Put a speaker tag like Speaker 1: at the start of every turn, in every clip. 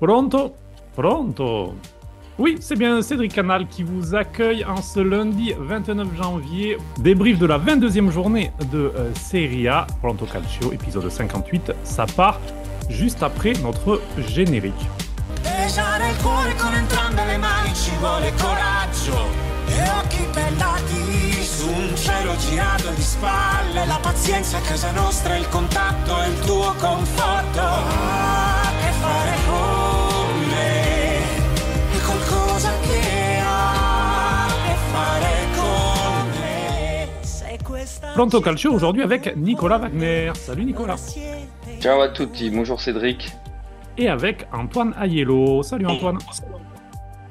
Speaker 1: Pronto? Pronto Oui, c'est bien Cédric Canal qui vous accueille en ce lundi 29 janvier. Débrief de la 22e journée de euh, Serie A, Pronto Calcio, épisode 58. Ça part juste après notre générique.
Speaker 2: Un girato di spalle la pazienza casa nostra il contatto e il tuo conforto ah,
Speaker 1: Pronto Calcio aujourd'hui avec Nicolas Wagner. Salut Nicolas.
Speaker 3: Ciao à tutti, bonjour Cédric.
Speaker 1: Et avec Antoine Aiello. Salut Antoine.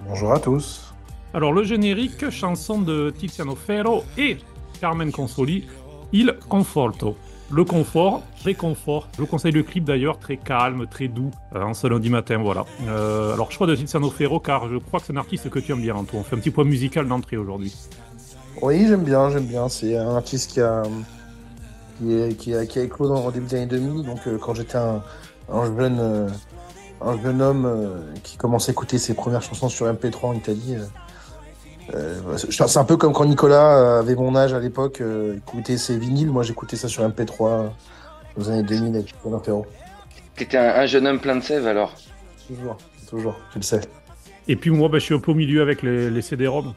Speaker 4: Bonjour à tous.
Speaker 1: Alors le générique, chanson de Tiziano Ferro et Carmen Consoli, Il Conforto. Le confort, très confort. Je vous conseille le clip d'ailleurs, très calme, très doux, euh, en ce lundi matin, voilà. Euh, alors choix de Tiziano Ferro car je crois que c'est un artiste que tu aimes bien, Antoine. On fait un petit point musical d'entrée aujourd'hui.
Speaker 4: Oui, j'aime bien, j'aime bien. C'est un artiste qui a, qui, est- qui a, qui a éclos dans, au début des années 2000. Donc, euh, quand j'étais un, un jeune, euh, un jeune homme euh, qui commençait à écouter ses premières chansons sur MP3 en Italie, euh, euh, c'est un peu comme quand Nicolas avait mon âge à l'époque, euh, écoutait ses vinyles. Moi, j'écoutais ça sur MP3 aux années 2000 avec Nicolas Ferro.
Speaker 3: T'étais un, un jeune homme plein de sève alors?
Speaker 4: Toujours, toujours, je le sais.
Speaker 1: Et puis moi, ben, je suis un peu au milieu avec les, les CD-ROM.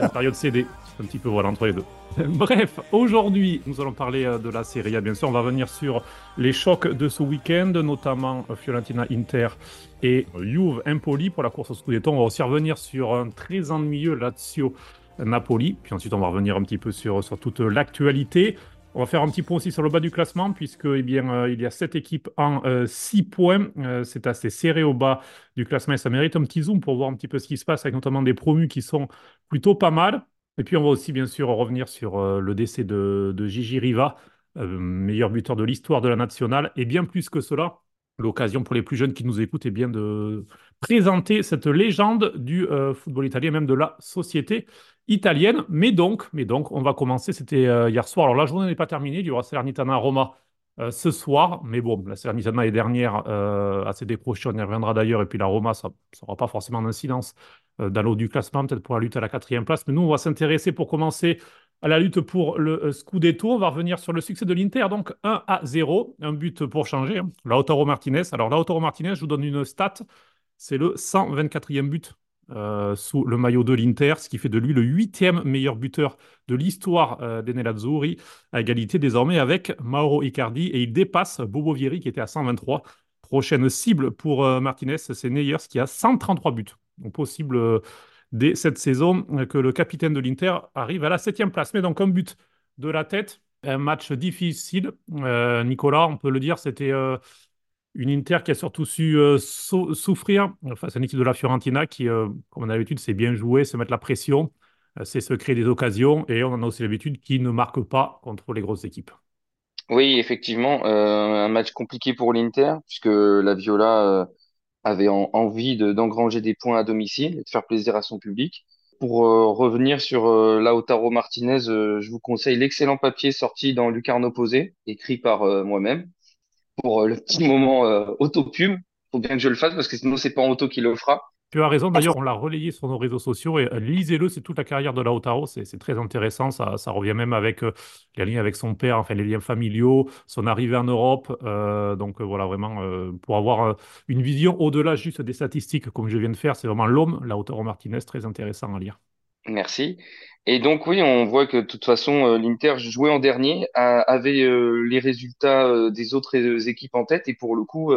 Speaker 1: La période CD. Un petit peu voilà entre les deux. Bref, aujourd'hui, nous allons parler euh, de la Serie A. Bien sûr, on va revenir sur les chocs de ce week-end, notamment euh, Fiorentina-Inter et euh, Juve Empoli pour la course au Scudetto. On va aussi revenir sur un très ennuyeux Lazio-Napoli. Puis ensuite, on va revenir un petit peu sur, sur toute l'actualité. On va faire un petit point aussi sur le bas du classement, puisque eh bien, euh, il y a sept équipes en 6 points. Euh, c'est assez serré au bas du classement et ça mérite un petit zoom pour voir un petit peu ce qui se passe, avec notamment des promus qui sont plutôt pas mal. Et puis on va aussi bien sûr revenir sur euh, le décès de, Gigi Riva, euh, meilleur buteur de l'histoire de la nationale, et bien plus que cela, l'occasion pour les plus jeunes qui nous écoutent est bien de présenter cette légende du euh, football italien, même de la société italienne. Mais donc, mais donc, on va commencer. C'était euh, hier soir. Alors la journée n'est pas terminée. Il y aura Salernitana Roma euh, ce soir. Mais bon, la Salernitana est dernière, euh, assez décrochée. On y reviendra d'ailleurs. Et puis la Roma, ça n'aura pas forcément d'incidence euh, dans l'eau du classement, peut-être pour la lutte à la quatrième place. Mais nous, on va s'intéresser pour commencer à la lutte pour le euh, Scudetto. On va revenir sur le succès de l'Inter, donc 1 à 0, un but pour changer. Lautaro Martinez. Alors Lautaro Martinez, je vous donne une stat, c'est le 124e but euh, sous le maillot de l'Inter, ce qui fait de lui le huitième meilleur buteur de l'histoire euh, des à égalité désormais avec Mauro Icardi, et il dépasse Bobo Vieri qui était à 123. Prochaine cible pour euh, Martinez, c'est Neyers qui a 133 buts. Donc possible euh, dès cette saison que le capitaine de l'Inter arrive à la septième place. Mais donc un but de la tête, un match difficile. Nicolas, on peut le dire, c'était une Inter qui a surtout su euh, souffrir face à une équipe de la Fiorentina qui, euh, comme on a l'habitude, c'est bien jouer, se mettre la pression, euh, c'est se créer des occasions et on en a aussi l'habitude qui ne marque pas contre les grosses équipes.
Speaker 3: Oui, effectivement, euh, un match compliqué pour l'Inter, puisque la Viola avait en- envie de- d'engranger des points à domicile et de faire plaisir à son public. Pour revenir sur Lautaro Martinez, je vous conseille l'excellent papier sorti dans Lucarno Posé, écrit par moi-même, pour euh, le petit moment euh, auto-pub. Faut bien que je le fasse parce que sinon c'est pas en auto qui le fera.
Speaker 1: Tu as raison, d'ailleurs, on l'a relayé sur nos réseaux sociaux et euh, lisez-le, c'est toute la carrière de Lautaro, c'est c'est très intéressant, ça, ça revient même avec euh, les liens avec son père, enfin les liens familiaux, son arrivée en Europe, euh, donc euh, voilà, vraiment, euh, pour avoir euh, une vision au-delà juste des statistiques comme je viens de faire, c'est vraiment l'homme, Lautaro Martinez, très intéressant à lire.
Speaker 3: Merci. Et donc oui, on voit que de toute façon euh, l'Inter jouait en dernier, avait euh, les résultats euh, des autres équipes en tête et pour le coup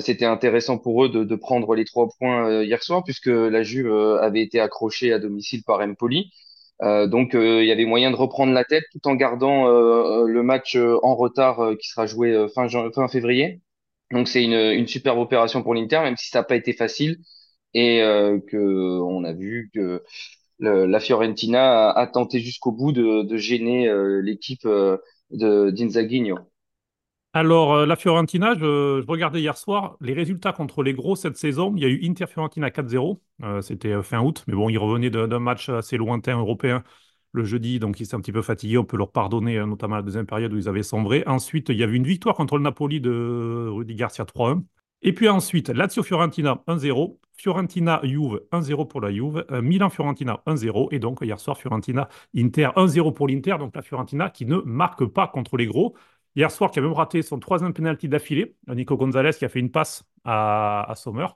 Speaker 3: c'était intéressant pour eux de, de prendre les trois points hier soir puisque la Juve avait été accrochée à domicile par Empoli. Donc il y avait moyen de reprendre la tête tout en gardant le match en retard qui sera joué fin, fin février. Donc c'est une, une superbe opération pour l'Inter même si ça n'a pas été facile et euh, que on a vu que la Fiorentina a, tenté jusqu'au bout de, gêner euh, l'équipe euh, de.
Speaker 1: Alors, euh, la Fiorentina, je, regardais hier soir les résultats contre les gros cette saison. Il y a eu Inter-Fiorentina 4-0, euh, c'était fin août, mais bon, ils revenaient d'un match assez lointain européen le jeudi, donc ils étaient un petit peu fatigués. On peut leur pardonner, euh, notamment la deuxième période où ils avaient sombré. Ensuite, il y avait une victoire contre le Napoli de Rudy Garcia 3-1. Et puis ensuite, Lazio-Fiorentina 1-0, Fiorentina-Juve 1-0 pour la Juve, euh, Milan-Fiorentina 1-0, et donc hier soir, Fiorentina-Inter 1-0 pour l'Inter, donc la Fiorentina qui ne marque pas contre les gros. Hier soir, qui a même raté son troisième penalty d'affilée, Nico Gonzalez qui a fait une passe à, à Sommer.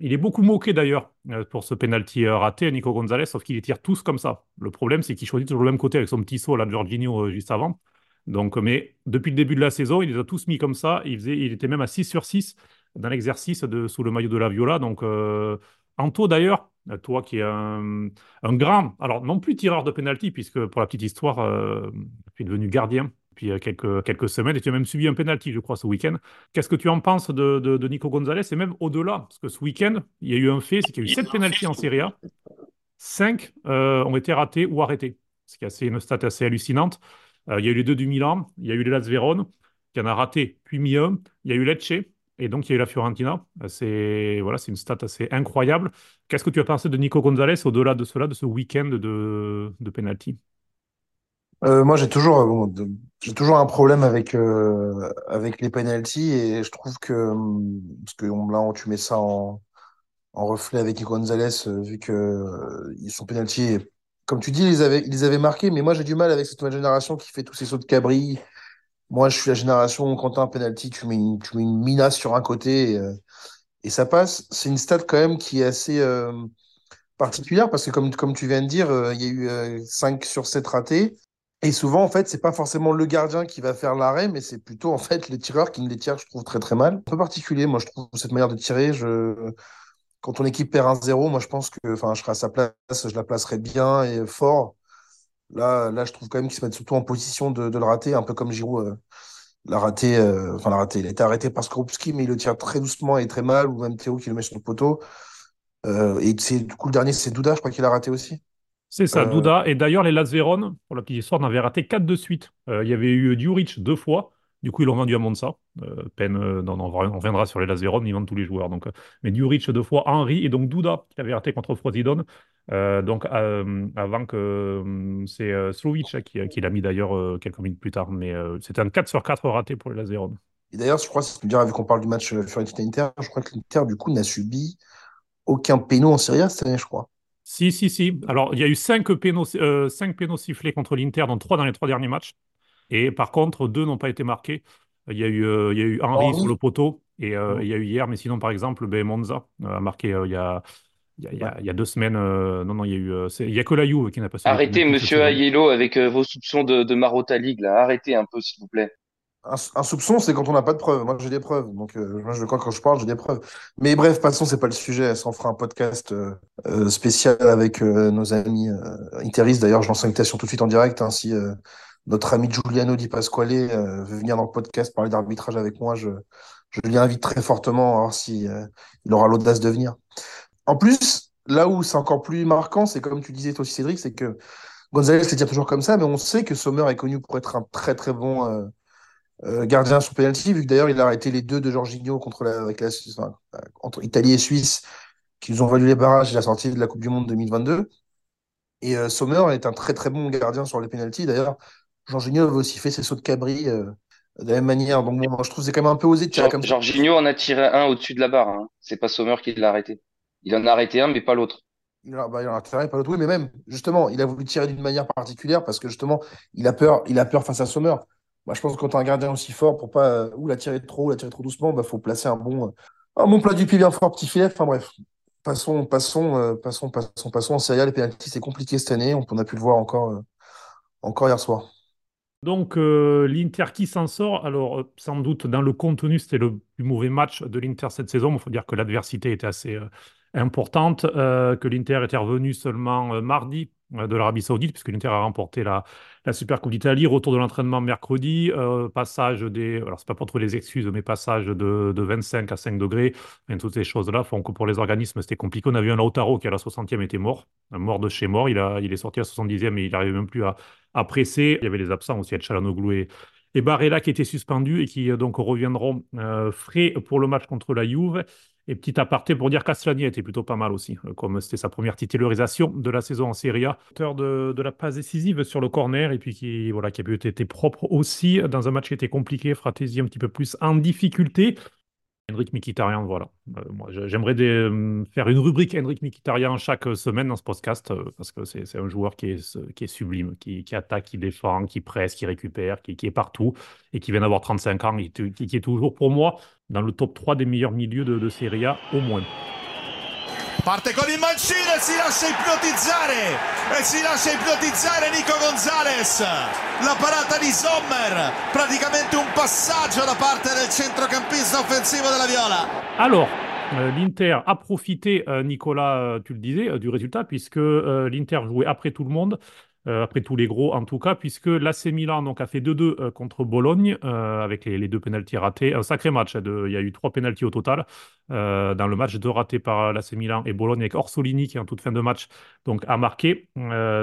Speaker 1: Il est beaucoup moqué d'ailleurs euh, pour ce penalty euh, raté, Nico Gonzalez, sauf qu'il les tire tous comme ça. Le problème, c'est qu'il choisit toujours le même côté avec son petit saut, là, Jorginho, juste avant. Donc, mais depuis le début de la saison, il les a tous mis comme ça. Il était même à 6 sur 6 dans l'exercice sous le maillot de la Viola. Donc, euh, Anto d'ailleurs, toi qui es un, grand, alors non plus tireur de penalty, puisque pour la petite histoire, euh, tu es devenu gardien depuis euh, quelques, quelques semaines et tu as même subi un penalty, je crois, ce week-end. Qu'est-ce que tu en penses de, de, Nico Gonzalez et même au-delà? Parce que ce week-end, il y a eu un fait, c'est qu'il y a eu 7 penalties en Serie A. 5 ont été ratés ou arrêtés, ce qui est une stat assez hallucinante. il y a eu les deux du Milan, il y a eu les Las Vérone, qui en a raté, puis mis un. Il y a eu Lecce, et donc, il y a eu la Fiorentina. C'est voilà, une stat assez incroyable. Qu'est-ce que tu as pensé de Nico Gonzalez au-delà de cela, de ce week-end de, de penalty?
Speaker 4: Euh, Moi, j'ai toujours, toujours un problème avec, euh, avec les penalties et je trouve que, parce que là, tu mets ça en, en reflet avec Nico Gonzalez, euh, vu que son penalty, comme tu dis, ils avaient, ils avaient marqué, mais moi, j'ai du mal avec cette nouvelle génération qui fait tous ces sauts de cabri moi, je suis la génération un penalty, tu mets une, tu mets une minace sur un côté et, euh, et ça passe. C'est une stat quand même qui est assez euh, particulière parce que, comme, comme tu viens de dire, euh, il y a eu 5 sur 7 ratés. Et souvent, en fait, c'est pas forcément le gardien qui va faire l'arrêt, mais c'est plutôt en fait les tireurs qui me les tirent, je trouve très très mal. Un peu particulier, moi, je trouve cette manière de tirer. Je... Quand ton équipe perd un 0 moi, je pense que enfin, je serai à sa place, je la placerai bien et fort. Là, là, je trouve quand même qu'il se met surtout en position de, le rater, un peu comme Giroud euh, l'a raté. Euh, enfin, l'a raté. Il a été arrêté par Skorupski, mais il le tire très doucement et très mal, ou même Théo qui le met sur le poteau. Euh, et c'est du coup le dernier, c'est Douda, je crois qu'il a raté aussi.
Speaker 1: C'est ça, Douda. Et d'ailleurs, les Las Véron, pour la petite histoire, en avaient raté 4 de suite. il y avait eu Djuric deux fois. Du coup, ils l'ont vendu à Monza. Euh, peine, euh, on reviendra sur les Lazeron, ils vendent tous les joueurs. Donc, euh, mais Djuric deux fois, Henry et donc Duda qui avait raté contre Frosidon. donc, avant que c'est Slovic qui, qui l'a mis d'ailleurs quelques minutes plus tard. Mais c'était un 4 sur 4 raté pour les Lazeron.
Speaker 4: Et d'ailleurs, je crois, diras, vu qu'on parle du match Fiorentina-Inter, je crois que l'Inter, du coup, n'a subi aucun péno en Serie A cette année, je crois.
Speaker 1: Si, si, si. Alors, il y a eu 5 pénaux, 5 pénaux sifflés contre l'Inter dans 3 dans les 3 derniers matchs. Et par contre, deux n'ont pas été marqués. Il y a eu, euh, il y a eu Henry oh, sur le poteau et euh, il y a eu hier, mais sinon, par exemple, ben, Monza a marqué il y a. Il y, a, il y a, deux semaines, non, non, il y a eu, il y a que la Juve qui n'a pas.
Speaker 3: Arrêtez, Monsieur Aiello, avec vos soupçons de, de Marotta League, là. Arrêtez un peu, s'il vous plaît.
Speaker 4: Un, soupçon, c'est quand on n'a pas de preuves. Moi, j'ai des preuves. Donc, moi, je crois quand je parle, j'ai des preuves. Mais bref, passons, c'est pas le sujet. Ça, on fera un podcast spécial avec nos amis interistes. D'ailleurs, je lance l'invitation tout de suite en direct. Hein, si notre ami Giuliano Di Pasquale euh, veut venir dans le podcast parler d'arbitrage avec moi, je, je invite très fortement à voir si euh, aura l'audace de venir. En plus, là où c'est encore plus marquant, c'est comme tu disais toi aussi Cédric, c'est que Gonzalez tire toujours comme ça, mais on sait que Sommer est connu pour être un très très bon euh, gardien sur penalty, vu que d'ailleurs il a arrêté les deux de Jorginho contre la, entre Italie et Suisse, qui nous ont valu les barrages et la sortie de la Coupe du Monde 2022. Et Sommer est un très très bon gardien sur les penalties. D'ailleurs, Jorginho avait aussi fait ses sauts de cabri euh, de la même manière. Donc, je trouve que c'est quand même un peu osé de tirer comme
Speaker 3: ça. Jorginho en a tiré un au-dessus de la barre. Hein. C'est pas Sommer qui l'a arrêté. Il en a arrêté un, mais pas l'autre.
Speaker 4: Il, bah, il en a tiré pas l'autre. Oui, mais même, justement, il a voulu tirer d'une manière particulière parce que, justement, il a peur, il a peur face à Sommer. Moi, je pense que quand tu as un gardien aussi fort, pour pas euh, ou la tirer trop ou la tirer trop doucement, il bah, faut placer un bon, euh, un bon plat du pied bien fort, petit filet. Enfin, bref. Passons, passons, passons, passons, passons en Serie A. Les pénalties, c'est compliqué cette année. On, a pu le voir encore, encore hier soir.
Speaker 1: Donc euh, l'Inter qui s'en sort, alors euh, sans doute dans le contenu c'était le plus mauvais match de l'Inter cette saison, il faut dire que l'adversité était assez euh, importante, que l'Inter était revenu seulement mardi de l'Arabie Saoudite, puisque l'Inter a remporté la, la Super Coupe d'Italie, retour de l'entraînement mercredi, passage des, alors c'est pas pour trouver les excuses, mais passage de, de 25 à 5 degrés, et toutes ces choses-là font que pour les organismes c'était compliqué. On a vu un Lautaro qui à la 60e était mort, mort de chez mort, il, a, il est sorti à la 70e et il n'arrivait même plus à à presser. Il y avait les absents aussi, Chalanoglu et, et Barella qui étaient suspendus et qui euh, donc reviendront euh, frais pour le match contre la Juve. Et petit aparté pour dire qu'Aslani était plutôt pas mal aussi, euh, comme c'était sa première titularisation de la saison en Serie A. Auteur de, la passe décisive sur le corner et puis qui, voilà, qui a pu être propre aussi dans un match qui était compliqué, Fratesi un petit peu plus en difficulté. Henrik Mikitarian, voilà. Euh, moi, j'aimerais euh, faire une rubrique Henrik Mikitarian chaque semaine dans ce podcast euh, parce que c'est un joueur qui est, qui est sublime, qui, attaque, qui défend, qui presse, qui récupère, qui, qui est partout et qui vient d'avoir 35 ans et qui, est toujours pour moi dans le top 3 des meilleurs milieux de, de Serie A au moins.
Speaker 2: Parte con il mancino e si lascia ipnotizzare. E si lascia ipnotizzare Nico Gonzalez. La parata di Sommer. Praticamente un passaggio da parte del centrocampista offensivo della Viola.
Speaker 1: Alors euh, L'Inter a profité, euh, Nicolas, euh, tu le disais, du résultat, puisque l'Inter jouait après tout le monde. Euh, après tous les gros en tout cas, puisque l'AC Milan a fait 2-2 euh, contre Bologne euh, avec les, deux pénalties ratés. Un sacré match, hein, il y a eu trois pénalties au total dans le match, deux ratés par l'AC Milan et Bologne avec Orsolini qui en toute fin de match donc, a marqué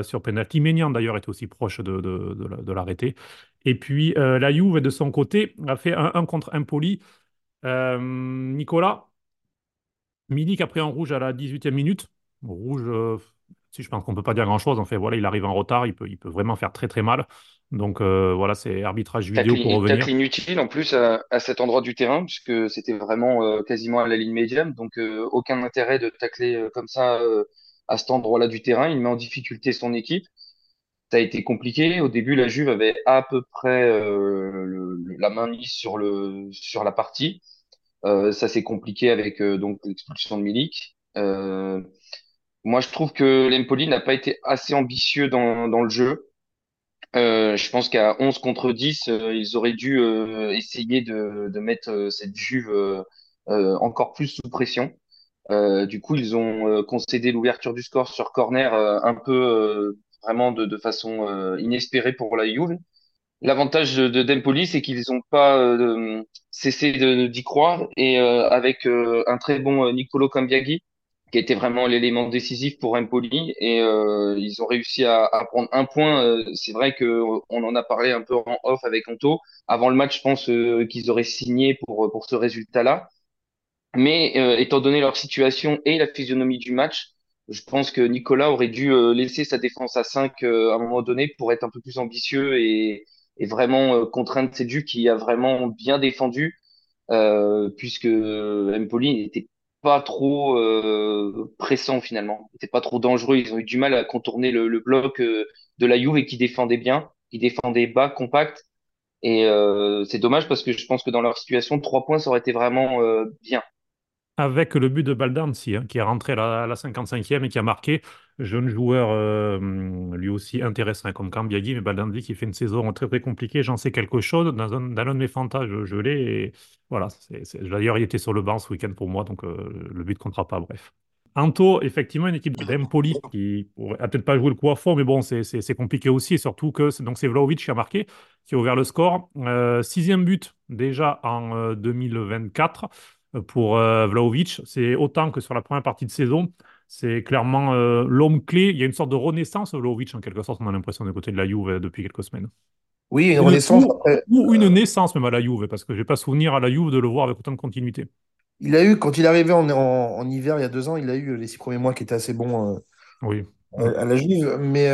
Speaker 1: sur pénalty. Ménian d'ailleurs était aussi proche de, de, l'arrêter. Et puis la Juve de son côté a fait un 1 contre Impoli. Nicolas, Milik a pris un rouge à la 18e minute. Rouge si je pense qu'on ne peut pas dire grand-chose. En fait, voilà, il arrive en retard, il peut, il peut vraiment faire très très mal. Donc euh, voilà, c'est arbitrage vidéo pour revenir.
Speaker 3: Tacle inutile en plus à, à, cet endroit du terrain, puisque c'était vraiment euh, quasiment à la ligne médiane. Donc euh, aucun intérêt de tacler comme ça à cet endroit-là du terrain. Il met en difficulté son équipe. Ça a été compliqué. Au début, la Juve avait à peu près le, la main mise sur, le, sur la partie. ça s'est compliqué avec donc l'expulsion de Milik. Moi, je trouve que l'Empoli n'a pas été assez ambitieux dans, dans le jeu. Euh, je pense qu'à 11 contre 10, euh, ils auraient dû euh, essayer de, de mettre euh, cette Juve encore plus sous pression. du coup, ils ont concédé l'ouverture du score sur corner un peu vraiment de, de façon inespérée pour la Juve. L'avantage de, de Dempoli, c'est qu'ils n'ont pas cessé d'y croire et avec un très bon Nicolo Cambiaghi, qui était vraiment l'élément décisif pour Empoli et euh, ils ont réussi à, à prendre un point. Euh, c'est vrai que on en a parlé un peu en off avec Anto. Avant le match, je pense euh, qu'ils auraient signé pour pour ce résultat-là. Mais euh, étant donné leur situation et la physionomie du match, je pense que Nicolas aurait dû laisser sa défense à 5 à un moment donné pour être un peu plus ambitieux et, et vraiment contraindre Sedu qui a vraiment bien défendu. puisque Empoli n'était pas trop euh, pressant finalement. C'était pas trop dangereux. Ils ont eu du mal à contourner le, bloc euh, de la Juve et qui défendait bien, qui défendait bas, compact. Et euh, c'est dommage parce que je pense que dans leur situation, trois points, ça aurait été vraiment bien
Speaker 1: avec le but de Baldanzi, hein, qui est rentré à la, 55e et qui a marqué. Jeune joueur, euh, lui aussi intéressant comme Cambiaghi, mais Baldanzi qui fait une saison très très compliquée. J'en sais quelque chose. Dans un, de mes fantas, je, l'ai. Voilà, d'ailleurs, il était sur le banc ce week-end pour moi, donc euh, le but ne comptera pas. Bref. Anto, effectivement, une équipe d'Empoli qui n'a peut-être pas joué le coup à fond, mais bon, c'est compliqué aussi, surtout que c'est Vlaovic qui a marqué, qui a ouvert le score. Euh, sixième but déjà en 2024 pour euh, Vlaovic. C'est autant que sur la première partie de saison. C'est clairement euh, l'homme clé. Il y a une sorte de renaissance, Vlaovic, en quelque sorte. On a l'impression de côté de la Juve euh, depuis quelques semaines.
Speaker 4: Oui, une renaissance.
Speaker 1: Ou, une naissance même à la Juve, parce que je n'ai pas souvenir à la Juve de le voir avec autant de continuité.
Speaker 4: Il a eu, quand il est arrivé en, en, hiver il y a deux ans, il a eu les six premiers mois qui étaient assez bons
Speaker 1: oui.
Speaker 4: à la Juve. Mais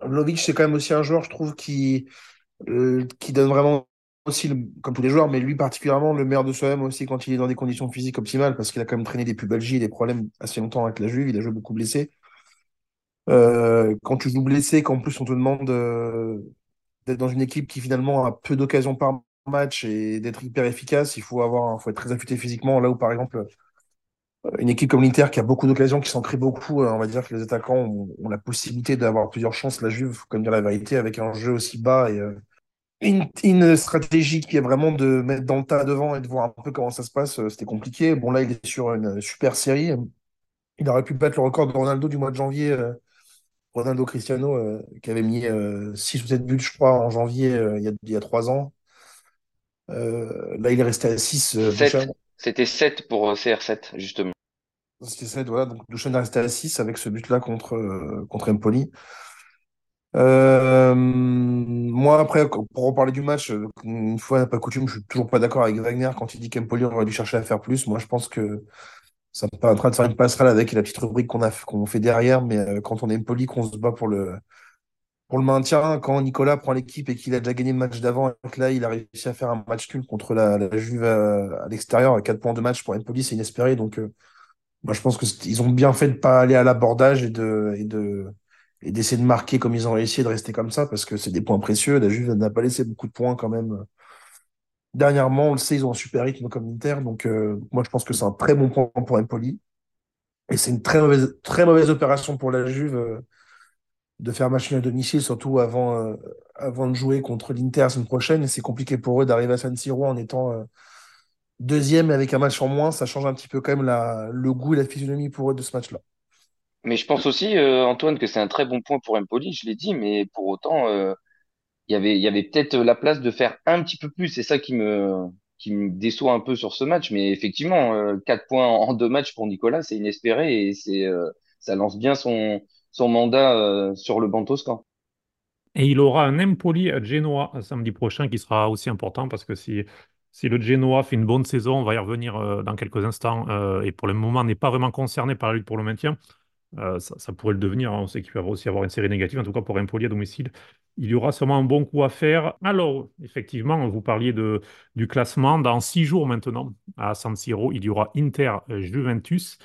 Speaker 4: Vlaovic, c'est quand même aussi un joueur, je trouve, qui, qui donne vraiment aussi, comme tous les joueurs, mais lui particulièrement, le meilleur de soi-même aussi quand il est dans des conditions physiques optimales, parce qu'il a quand même traîné des pubalgies et des problèmes assez longtemps avec la Juve, il a joué beaucoup blessé. Euh, quand tu joues blessé, qu'en plus on te demande euh, d'être dans une équipe qui finalement a peu d'occasions par match et d'être hyper efficace, il faut avoir, faut être très affûté physiquement. Là où par exemple une équipe comme l'Inter qui a beaucoup d'occasions, qui s'en crée beaucoup, euh, on va dire que les attaquants ont, la possibilité d'avoir plusieurs chances. La Juve, faut quand même dire la vérité, avec un jeu aussi bas et une, stratégie qui est vraiment de mettre dans le tas devant et de voir un peu comment ça se passe, euh, c'était compliqué. Bon, là, il est sur une super série. Il aurait pu battre le record de Ronaldo du mois de janvier, euh, Ronaldo Cristiano, euh, qui avait mis 6 ou 7 buts, je crois, en janvier il y a, il y a 3 ans. là, il est resté à 6.
Speaker 3: C'était 7 pour CR7, justement.
Speaker 4: C'était 7, voilà. Donc, Duchan est resté à 6 avec ce but-là contre, contre Empoli. Euh, moi, après, pour reparler du match, une fois pas coutume, je suis toujours pas d'accord avec Wagner quand il dit qu'Empoli aurait dû chercher à faire plus. Moi, je pense que ça en train de faire une passerelle avec la petite rubrique qu'on a qu'on fait derrière, mais euh, quand on est Empoli, qu'on se bat pour le pour le maintien, quand Nicolas prend l'équipe et qu'il a déjà gagné le match d'avant, et que là, il a réussi à faire un match nul contre la, la Juve à, l'extérieur, à 4 points de match pour Empoli, c'est inespéré. Donc, euh, moi, je pense qu'ils ont bien fait de pas aller à l'abordage et de, et de, et d'essayer de marquer comme ils ont réussi de rester comme ça, parce que c'est des points précieux. La Juve n'a pas laissé beaucoup de points quand même. Dernièrement, on le sait, ils ont un super rythme comme Inter. Donc, euh, moi, je pense que c'est un très bon point pour Empoli. Et c'est une très mauvaise, très mauvaise opération pour la Juve euh, de faire machine à domicile, surtout avant, euh, avant de jouer contre l'Inter la semaine prochaine. Et c'est compliqué pour eux d'arriver à San Siro en étant deuxième avec un match en moins. Ça change un petit peu quand même la, le goût et la physionomie pour eux de ce match-là.
Speaker 3: Mais je pense aussi, Antoine, que c'est un très bon point pour Empoli, je l'ai dit, mais pour autant, il y avait, il y avait peut-être la place de faire un petit peu plus. C'est ça qui me, déçoit un peu sur ce match. Mais effectivement, euh, 4 points en, deux matchs pour Nicolas, c'est inespéré et euh, ça lance bien son, mandat euh, sur le banc toscan.
Speaker 1: Et il aura un Empoli à Genoa samedi prochain qui sera aussi important parce que si, si le Genoa fait une bonne saison, on va y revenir euh, dans quelques instants et pour le moment n'est pas vraiment concerné par la lutte pour le maintien. Euh, ça, pourrait le devenir. Hein. On sait qu'il va aussi avoir une série négative, en tout cas pour Empoli à domicile. Il y aura sûrement un bon coup à faire. Alors, effectivement, vous parliez de, du classement. Dans six jours maintenant, à San Siro, il y aura Inter-Juventus.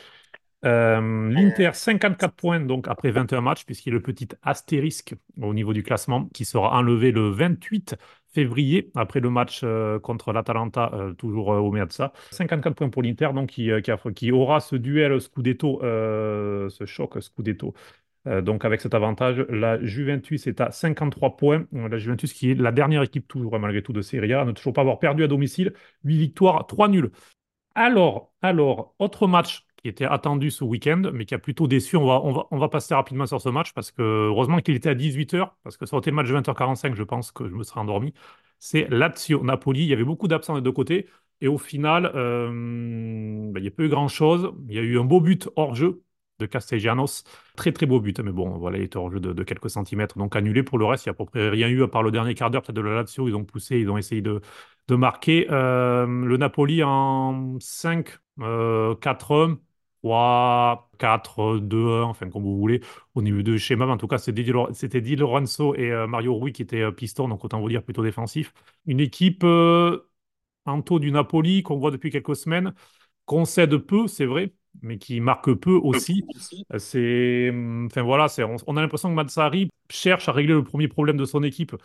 Speaker 1: Euh, L'Inter, 54 points donc après 21 matchs, puisqu'il y a le petit astérisque au niveau du classement qui sera enlevé le 28 février, après le match euh, contre l'Atalanta, euh, toujours euh, au Meazza. 54 points pour l'Inter, donc qui, qui, aura ce duel Scudetto, ce choc Scudetto. donc avec cet avantage, la Juventus est à 53 points. La Juventus qui est la dernière équipe toujours malgré tout de Serie A, ne toujours pas avoir perdu à domicile. 8 victoires, 3 nuls. Alors, alors, autre match qui était attendu ce week-end, mais qui a plutôt déçu. On va, on va, on va passer rapidement sur ce match parce que heureusement qu'il était à 18h, parce que ça aurait été le match de 20h45, je pense que je me serais endormi. C'est Lazio-Napoli. Il y avait beaucoup d'absents des deux côtés. Et au final, euh, ben, il n'y a pas eu grand-chose. Il y a eu un beau but hors jeu de Castellanos. Très très beau but, mais bon, voilà, il était hors jeu de, quelques centimètres, donc annulé. Pour le reste, il n'y a à peu près rien eu à part le dernier quart d'heure peut-être de la Lazio. Ils ont poussé, ils ont essayé de, de marquer. Euh, le Napoli en 5, 4 3, 4, 2, 1, enfin comme vous voulez, au niveau de schéma. en tout cas, c'était Di Lorenzo et euh, Mario Rui qui étaient euh, pistons, donc autant vous dire plutôt défensif. Une équipe euh, en taux du Napoli qu'on voit depuis quelques semaines, concède peu, c'est vrai, mais qui marque peu aussi. C'est, enfin voilà, on, on, a l'impression que Mazzari cherche à régler le premier problème de son équipe,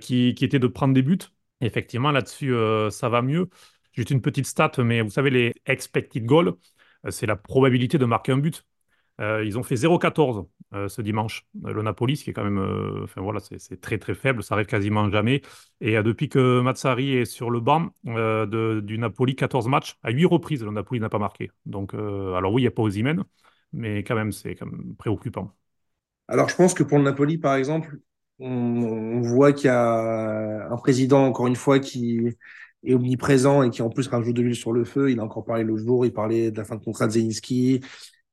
Speaker 1: qui, qui, était de prendre des buts. effectivement, là-dessus, ça va mieux. Juste une petite stat, mais vous savez, les expected goals, euh, c'est la probabilité de marquer un but. Euh, ils ont fait 0-14 euh, ce dimanche. le Napoli, ce qui est quand même, enfin voilà, c'est très très faible, ça arrive quasiment jamais. Et depuis que Mazzari est sur le banc du Napoli, 14 matchs, à 8 reprises, le Napoli n'a pas marqué. Donc, alors oui, il n'y a pas Osimhen, mais quand même, c'est quand même préoccupant.
Speaker 4: Alors, je pense que pour le Napoli, par exemple, on, on voit qu'il y a un président, encore une fois, qui, est omniprésent et qui en plus rajoute de l'huile sur le feu. Il a encore parlé le jour, il parlait de la fin de contrat de Zelinski.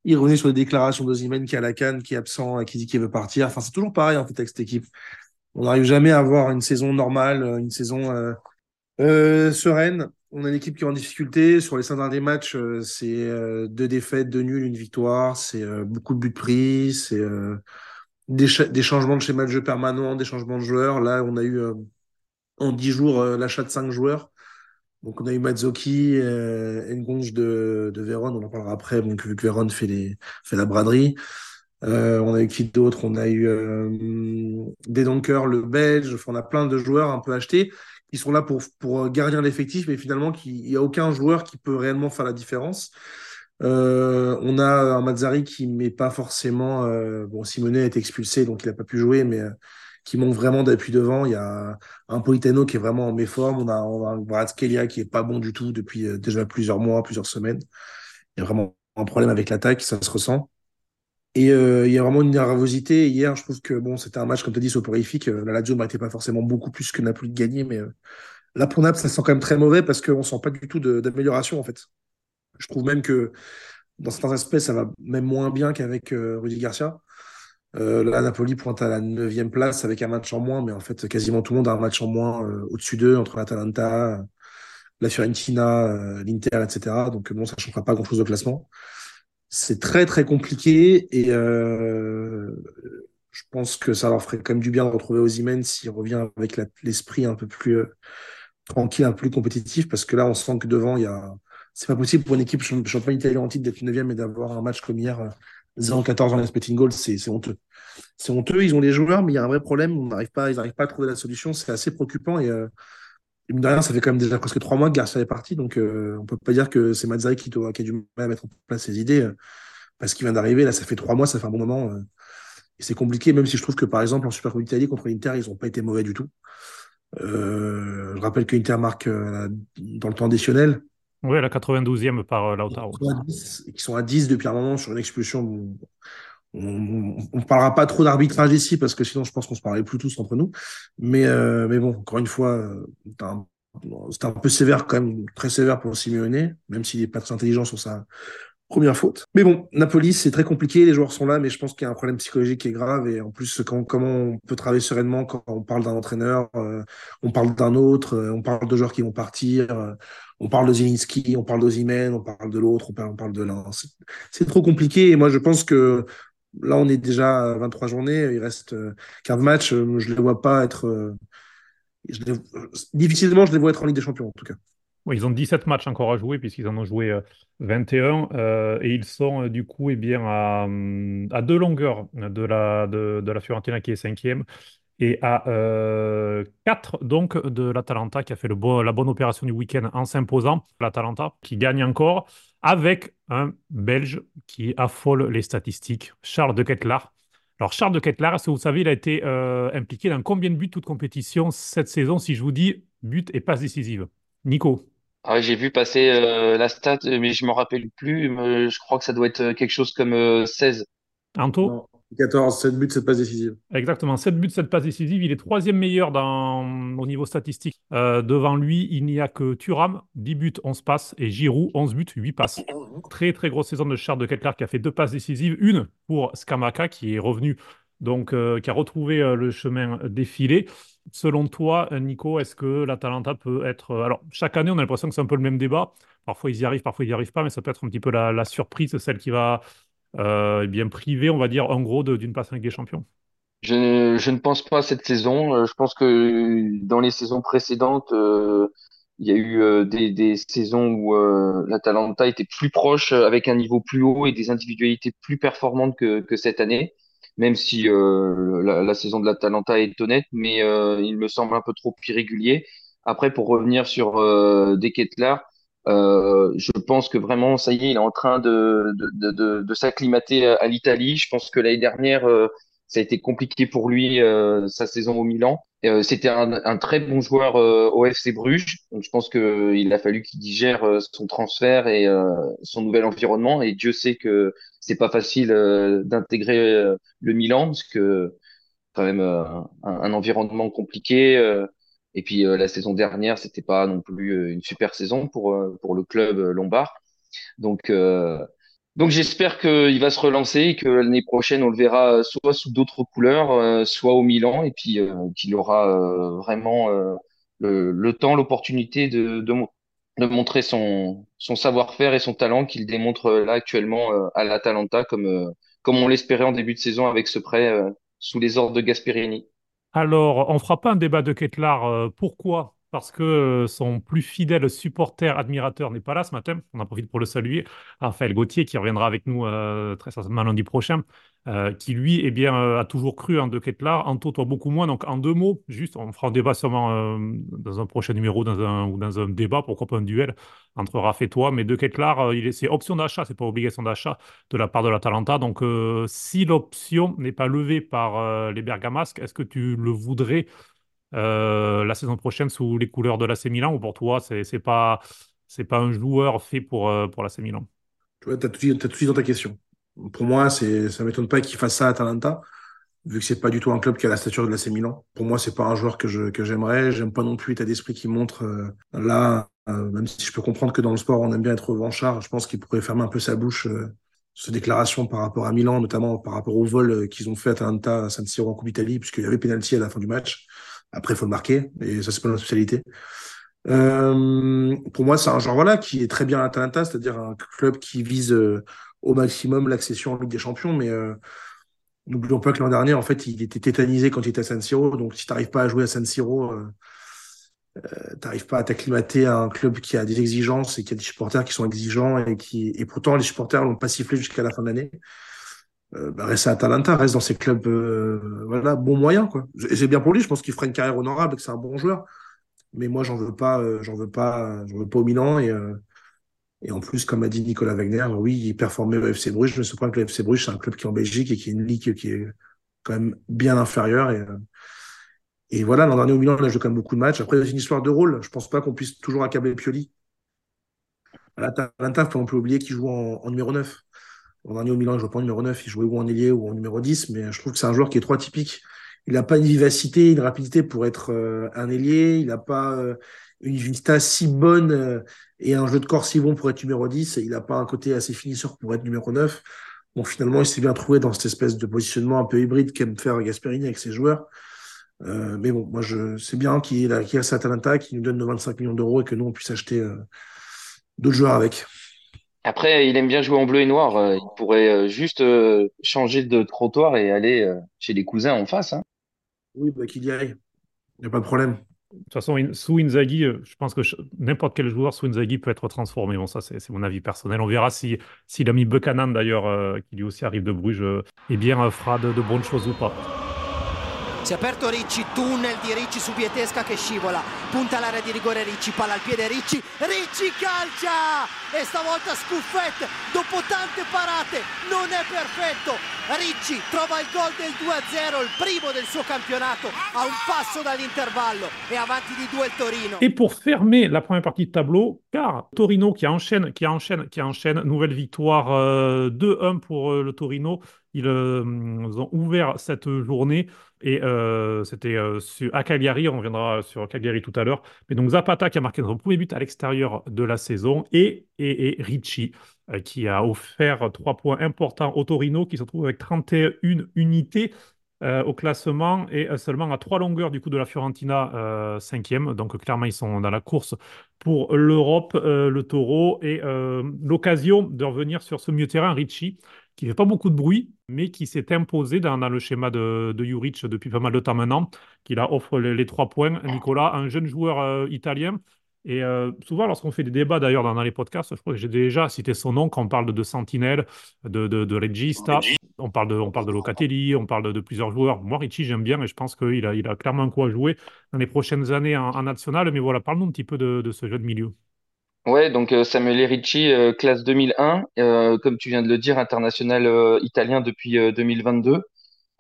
Speaker 4: Il revenait sur les déclarations d'Ozimène qui est à la canne, qui est absent et qui dit qu'il veut partir. Enfin, c'est toujours pareil en fait avec cette équipe. On n'arrive jamais à avoir une saison normale, une saison euh, euh, sereine. On a une équipe qui est en difficulté. Sur les cinq derniers matchs, euh, c'est deux défaites, deux nuls, une victoire. C'est beaucoup de buts pris. C'est des, des, changements de schéma de jeu permanents, des changements de joueurs. Là, on a eu en dix jours l'achat de cinq joueurs. Donc on a eu Mazzoki, euh, Ngonge de, de Vérone, on en parlera après, donc vu que Vérone fait, la braderie. Euh, on a eu qui d'autre? On a eu euh, le Belge, on a plein de joueurs un peu achetés qui sont là pour, pour garder l'effectif, mais finalement il n'y a aucun joueur qui peut réellement faire la différence. Euh, on a un Mazzari qui met pas forcément. Euh, bon, Simonet a été expulsé, donc il n'a pas pu jouer, mais qui manque vraiment d'appui devant. Il y a un Politano qui est vraiment en méforme. On a, on a un Brad Skelia qui est pas bon du tout depuis euh, déjà plusieurs mois, plusieurs semaines. Il y a vraiment un problème avec l'attaque, ça se ressent. Et euh, il y a vraiment une nervosité. Hier, je trouve que bon, c'était un match, comme tu as dit, soporifique. Euh, la Lazio n'était pas forcément beaucoup plus que Napoli de gagner, mais là, pour Naples, ça sent quand même très mauvais parce qu'on sent pas du tout d'amélioration, en fait. Je trouve même que dans certains aspects, ça va même moins bien qu'avec Rudy Garcia. Euh, là, Napoli pointe à la 9 place avec un match en moins, mais en fait, quasiment tout le monde a un match en moins euh, au-dessus d'eux, entre l'Atalanta, la Fiorentina, euh, l'Inter, etc. Donc, bon, ça ne changera pas grand-chose au classement. C'est très, très compliqué et je pense que ça leur ferait quand même du bien de retrouver Ozymen s'il revient avec l'esprit un peu plus euh, tranquille, un peu plus compétitif, parce que là, on sent que devant, il y. C'est pas possible pour une équipe championne italienne en d'être 9 et d'avoir un match comme hier, 0-14 en expecting goal, c'est honteux. C'est honteux, ils ont les joueurs, mais il y a un vrai problème, pas, ils n'arrivent pas à trouver la solution, c'est assez préoccupant et. Euh, derrière, ça fait quand même déjà presque trois mois que Garcia est parti, donc euh, on peut pas dire que c'est Mazzari qui, a du mal à mettre en place ses idées, parce qu'il vient d'arriver, là, ça fait trois mois, ça fait un bon moment. Et c'est compliqué, même si je trouve que par exemple en Super Coupe d'Italie contre l'Inter, ils n'ont pas été mauvais du tout. Euh, je rappelle que l'Inter marque euh, dans le temps additionnel.
Speaker 1: Oui, la 92e par euh, Lautaro.
Speaker 4: Qui sont à 10 depuis un moment sur une expulsion. On ne parlera pas trop d'arbitrage ici parce que sinon je pense qu'on se parlait plus tous entre nous. Mais, mais bon, encore une fois, c'est un, peu sévère quand même, très sévère pour Simeone, même s'il n'est pas très intelligent sur sa, Première faute. Mais bon, Napoli, c'est très compliqué. Les joueurs sont là, mais je pense qu'il y a un problème psychologique qui est grave. Et en plus, comment on peut travailler sereinement quand on parle d'un entraîneur, euh, on parle d'un autre, euh, on parle de joueurs qui vont partir, euh, on parle de Zilinski, on parle d'Ozimène, on parle de l'autre, on parle, de l'un. C'est trop compliqué. Et moi, je pense que là, on est déjà à 23 journées. Il reste 15 matchs. Je ne les vois pas être. difficilement, je les vois être en Ligue des Champions, en tout cas
Speaker 1: ils ont 17 matchs encore à jouer puisqu'ils en ont joué 21 euh, euh, et ils sont euh, du coup eh bien, à, à, deux longueurs de la, de, la Fiorentina qui est cinquième et à 4 donc de l'Atalanta qui a fait la bonne opération du week-end en s'imposant, l'Atalanta qui gagne encore avec un Belge qui affole les statistiques, Charles de Ketlar. Alors Charles de Ketlar, que vous savez, il a été impliqué dans combien de buts toute compétition cette saison? Si je vous dis but et passe décisive. Nico
Speaker 3: ah, j'ai vu passer euh, la stat, mais je me rappelle plus. je crois que ça doit être euh, quelque chose comme 16.
Speaker 1: Euh, Anto
Speaker 4: 14, 7 buts, 7 passes décisives.
Speaker 1: Exactement, 7 buts, 7 passes décisives. Il est troisième meilleur dans, au niveau statistique. devant lui, il n'y a que Thuram, 10 buts, 11 passes, et Giroud, 11 buts, 8 passes. Très, très grosse saison de Charles de Kettler qui a fait deux passes décisives. Une pour Skamaka qui est revenu, donc qui a retrouvé le chemin défilé. Selon toi, Nico, est-ce que l'Atalanta peut être. Euh, alors, chaque année, on a l'impression que c'est un peu le même débat. Parfois, ils y arrivent, parfois, ils n'y arrivent pas, mais ça peut être un petit peu la, surprise, celle qui va euh, eh bien priver, on va dire, en gros, d'une place avec des champions.
Speaker 3: Je, ne pense pas à cette saison. Euh, je pense que dans les saisons précédentes, il y a eu des, saisons où l'Atalanta était plus proche, avec un niveau plus haut et des individualités plus performantes que cette année même si euh, la, saison de l'Atalanta est honnête, mais euh, il me semble un peu trop irrégulier. Après, pour revenir sur euh, euh, je pense que vraiment, ça y est, il est en train de, de, de, de s'acclimater à l'Italie. Je pense que l'année dernière, euh, ça a été compliqué pour lui, sa saison au Milan. Euh, c'était un, un, très bon joueur euh, au FC Bruges. Donc je pense qu'il a fallu qu'il digère euh, son transfert et son nouvel environnement. Et Dieu sait que c'est pas facile d'intégrer le Milan parce que quand même un, un, environnement compliqué. et puis la saison dernière, c'était pas non plus une super saison pour pour le club lombard. Donc donc j'espère qu'il va se relancer et que l'année prochaine on le verra soit sous d'autres couleurs, euh, soit au Milan et puis euh, qu'il aura euh, vraiment le, temps, l'opportunité de, de, montrer son, son savoir-faire et son talent qu'il démontre là actuellement à l'Atalanta comme, comme on l'espérait en début de saison avec ce prêt sous les ordres de Gasperini.
Speaker 1: Alors, on fera pas un débat de Ketlar. pourquoi parce que euh, son plus fidèle supporter, admirateur n'est pas là ce matin. On en profite pour le saluer. Raphaël Gauthier, qui reviendra avec nous euh, très certainement lundi prochain, euh, qui lui eh bien, a toujours cru en De Ketlar. Anto, toi, beaucoup moins. Donc, en deux mots, juste, on fera un débat sûrement dans un prochain numéro dans un, ou dans un débat, pourquoi pas un duel entre Raph et toi. Mais De Ketlar, c'est option d'achat, c'est pas obligation d'achat de la part de l'Atalanta. Donc, si l'option n'est pas levée par les Bergamasques, est-ce que tu le voudrais la saison prochaine sous les couleurs de l'AC Milan ou pour toi, c'est n'est pas, pas un joueur fait pour, euh, pour l'AC Milan?
Speaker 4: Tu as, tout de suite dans ta question. Pour moi, ça ne m'étonne pas qu'il fasse ça à Atalanta, vu que c'est pas du tout un club qui a la stature de l'AC Milan. Pour moi, c'est pas un joueur que je que. J'aime pas non plus l'état d'esprit qui montre euh, là, même si je peux comprendre que dans le sport, on aime bien être revanchard. Je pense qu'il pourrait fermer un peu sa bouche sur déclaration par rapport à Milan, notamment par rapport au vol qu'ils ont fait à Atalanta à San Siro en Coupe d'Italie, puisqu'il y avait pénalty à la fin du match. Après, il faut le marquer, et ça, c'est pas notre spécialité. Euh, pour moi, c'est un genre voilà, qui est très bien à Atalanta, c'est-à-dire un club qui vise euh, au maximum l'accession en Ligue des Champions, mais euh, N'oublions pas que l'an dernier, en fait, il était tétanisé quand il était à San Siro. Donc, si tu n'arrives pas à jouer à San Siro, tu n'arrives pas à t'acclimater à un club qui a des exigences et qui a des supporters qui sont exigeants et qui et pourtant les supporters l'ont pas sifflé jusqu'à la fin de l'année. Euh, bah, reste à Atalanta, reste dans ces clubs, euh, voilà, bon moyen quoi. C'est bien pour lui, je pense qu'il fera une carrière honorable, que c'est un bon joueur. Mais moi, j'en veux pas, euh, j'en veux pas, j'en veux pas au Milan et euh, et en plus, comme a dit Nicolas Wagner, oui, il performait au FC Bruges, mais ce point que le FC Bruges, c'est un club qui est en Belgique et qui est une ligue qui est quand même bien inférieure et voilà, l'an dernier au Milan, il a joué quand même beaucoup de matchs. Après, c'est une histoire de rôle. Je pense pas qu'on puisse toujours accabler Pioli. À l'Atalanta, on peut oublier qu'il joue en, en, numéro 9. Au Milan, pas en numéro 9, il jouait ou en ailier ou en numéro 10, mais je trouve que c'est un joueur qui est trop atypique. Il n'a pas une vivacité, une rapidité pour être euh, un ailier. Il n'a pas euh, une vista si bonne euh, et un jeu de corps si bon pour être numéro 10. Il n'a pas un côté assez finisseur pour être numéro 9. Bon, finalement, il s'est bien trouvé dans cette espèce de positionnement un peu hybride qu'aime faire Gasperini avec ses joueurs. Mais bon, moi, je c'est bien qu'il a, qu a sa Atalanta, qui nous donne nos 25 millions d'euros et que nous, on puisse acheter d'autres joueurs avec.
Speaker 3: Après, il aime bien jouer en bleu et noir. Euh, Il pourrait euh, juste euh, changer de trottoir et aller chez les cousins en face. Hein.
Speaker 4: Oui, bah, qu'il y aille. Il n'y a pas de problème.
Speaker 1: De toute façon, in- sous Inzaghi, euh, je pense que n'importe quel joueur sous Inzaghi peut être transformé. Bon, ça, c'est c'est mon avis personnel. On verra si s'il a mis Buchanan, d'ailleurs, euh, qui lui aussi arrive de Bruges, euh, eh bien, euh, fera de, de bonnes choses ou pas.
Speaker 2: Si è aperto Ricci, tunnel di Ricci su Pietesca che scivola, punta all'area di rigore Ricci, palla al piede Ricci, Ricci calcia! E stavolta scuffette dopo tante parate, non è perfetto, Ricci trova il gol del 2-0, il primo del suo campionato, a un passo dall'intervallo. E avanti di due il Torino.
Speaker 1: Et pour fermer la première partie de tableau, car Torino qui enchaîne, qui enchaîne, qui enchaîne, nouvelle victoire euh, 2-1 pour euh, le Torino. Ils, euh, ont ouvert cette journée et euh, c'était euh, à Cagliari, on reviendra sur Cagliari tout à l'heure. Mais donc Zapata qui a marqué son premier but à l'extérieur de la saison et, et, Ricci qui a offert trois points importants au Torino qui se trouve avec 31 unités au classement et seulement à trois longueurs du coup de la Fiorentina cinquième. Donc clairement ils sont dans la course pour l'Europe, le Taureau et l'occasion de revenir sur ce milieu terrain Ricci qui fait pas beaucoup de bruit mais qui s'est imposé dans, dans le schéma de, de Juric depuis pas mal de temps maintenant, qui là offre les, trois points. Nicolas, un jeune joueur euh, italien. Et euh, souvent, lorsqu'on fait des débats d'ailleurs dans, les podcasts, je crois que j'ai déjà cité son nom quand on parle de, de Sentinelle, de, de, de Regista, on parle de, on parle de Locatelli, on parle de, de plusieurs joueurs. Moi, Ricci, j'aime bien et je pense qu'il a, il a clairement quoi jouer dans les prochaines années en, en national. Mais voilà, parle-nous un petit peu de, de ce jeune milieu.
Speaker 3: Ouais, donc euh, Samuel Ricci, euh, classe 2001, euh, comme tu viens de le dire, international euh, italien depuis euh, 2022.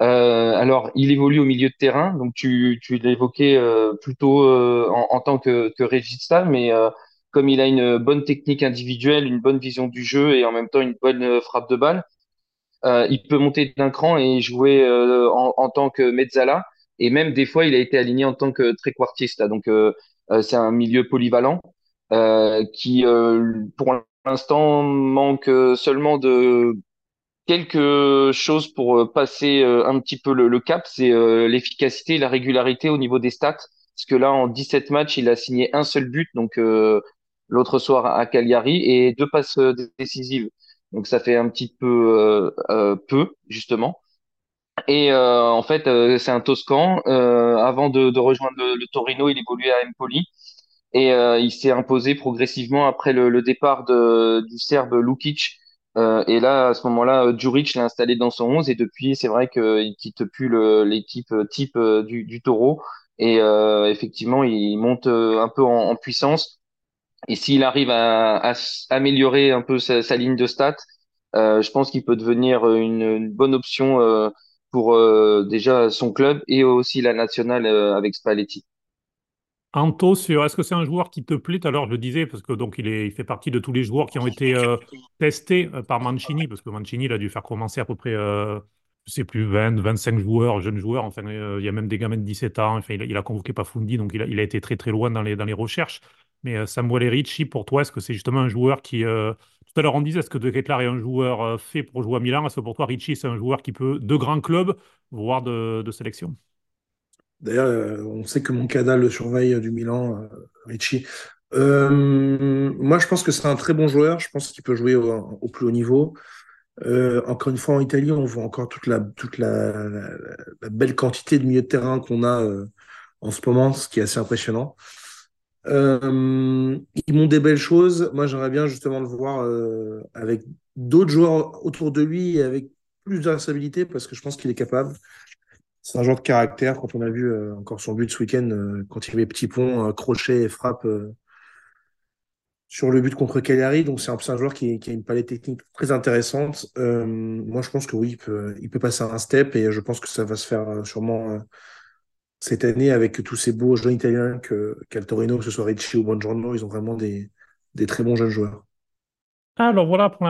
Speaker 3: Euh, alors, il évolue au milieu de terrain, donc tu, tu l'évoquais euh, plutôt euh, en, en tant que, que régista, mais euh, comme il a une bonne technique individuelle, une bonne vision du jeu et en même temps une bonne euh, frappe de balle, euh, il peut monter d'un cran et jouer euh, en, en tant que mezzala. Et même des fois, il a été aligné en tant que trequartista. Donc, euh, euh, c'est un milieu polyvalent euh, qui, euh, pour l'instant, manque euh, seulement de quelque chose pour euh, passer euh, un petit peu le, cap, c'est euh, l'efficacité et la régularité au niveau des stats. Parce que là, en 17 matchs, il a signé un seul but, donc euh, l'autre soir à Cagliari, et deux passes euh, décisives. Donc ça fait un petit peu euh, euh, peu, justement. Et euh, en fait, euh, c'est un Toscan. Euh, avant de, de rejoindre le Torino, il évoluait à Empoli. Et euh, il s'est imposé progressivement après le, le départ de, du Serbe Lukic. Euh, et là, à ce moment-là, euh, Djuric l'a installé dans son 11. Et depuis, c'est vrai qu'il quitte plus l'équipe euh, type euh, du, du Taureau. Et euh, effectivement, il monte un peu en, en puissance. Et s'il arrive à, à améliorer un peu sa, sa ligne de stats, je pense qu'il peut devenir une, une bonne option pour déjà son club et aussi la nationale avec Spalletti.
Speaker 1: Anto, sur est-ce que c'est un joueur qui te plaît? L'heure, je le disais, parce que donc il est, fait partie de tous les joueurs qui ont été euh, testés euh, par Mancini, parce que Mancini, a dû faire commencer à peu près, euh, je sais plus, 20, 25 joueurs, jeunes joueurs. Enfin, euh, il y a même des gamins de 17 ans. Il a, convoqué Pafundi, donc il a, été très très loin dans les, recherches. Mais Samuel Ricci, pour toi, est-ce que c'est justement un joueur qui. Tout à l'heure, on disait, est-ce que De Ketelaere est un joueur fait pour jouer à Milan? Est-ce que pour toi, Ricci, c'est un joueur qui peut, de grands clubs, voire de sélection?
Speaker 4: D'ailleurs, euh, on sait que Moncada le surveille euh, du Milan, euh, Ricci. Moi, je pense que c'est un très bon joueur. Je pense qu'il peut jouer au, plus haut niveau. Encore une fois, en Italie, on voit encore toute la, belle quantité de milieu de terrain qu'on a en ce moment, ce qui est assez impressionnant. Ils montrent des belles choses. Moi, j'aimerais bien justement le voir avec d'autres joueurs autour de lui et avec plus de responsabilité parce que je pense qu'il est capable. C'est un joueur de caractère. Quand on a vu euh, encore son but ce week-end, euh, quand il avait petit pont, euh, crochet et frappe sur le but contre Cagliari. Donc, c'est un, joueur qui, a une palette technique très intéressante. Moi, je pense que oui, il peut, il peut passer un step et je pense que ça va se faire sûrement cette année avec tous ces beaux jeunes italiens que qu'Al Torino, que ce soit Ricci ou Buongiorno. Ils ont vraiment des très bons jeunes joueurs.
Speaker 1: Alors voilà pour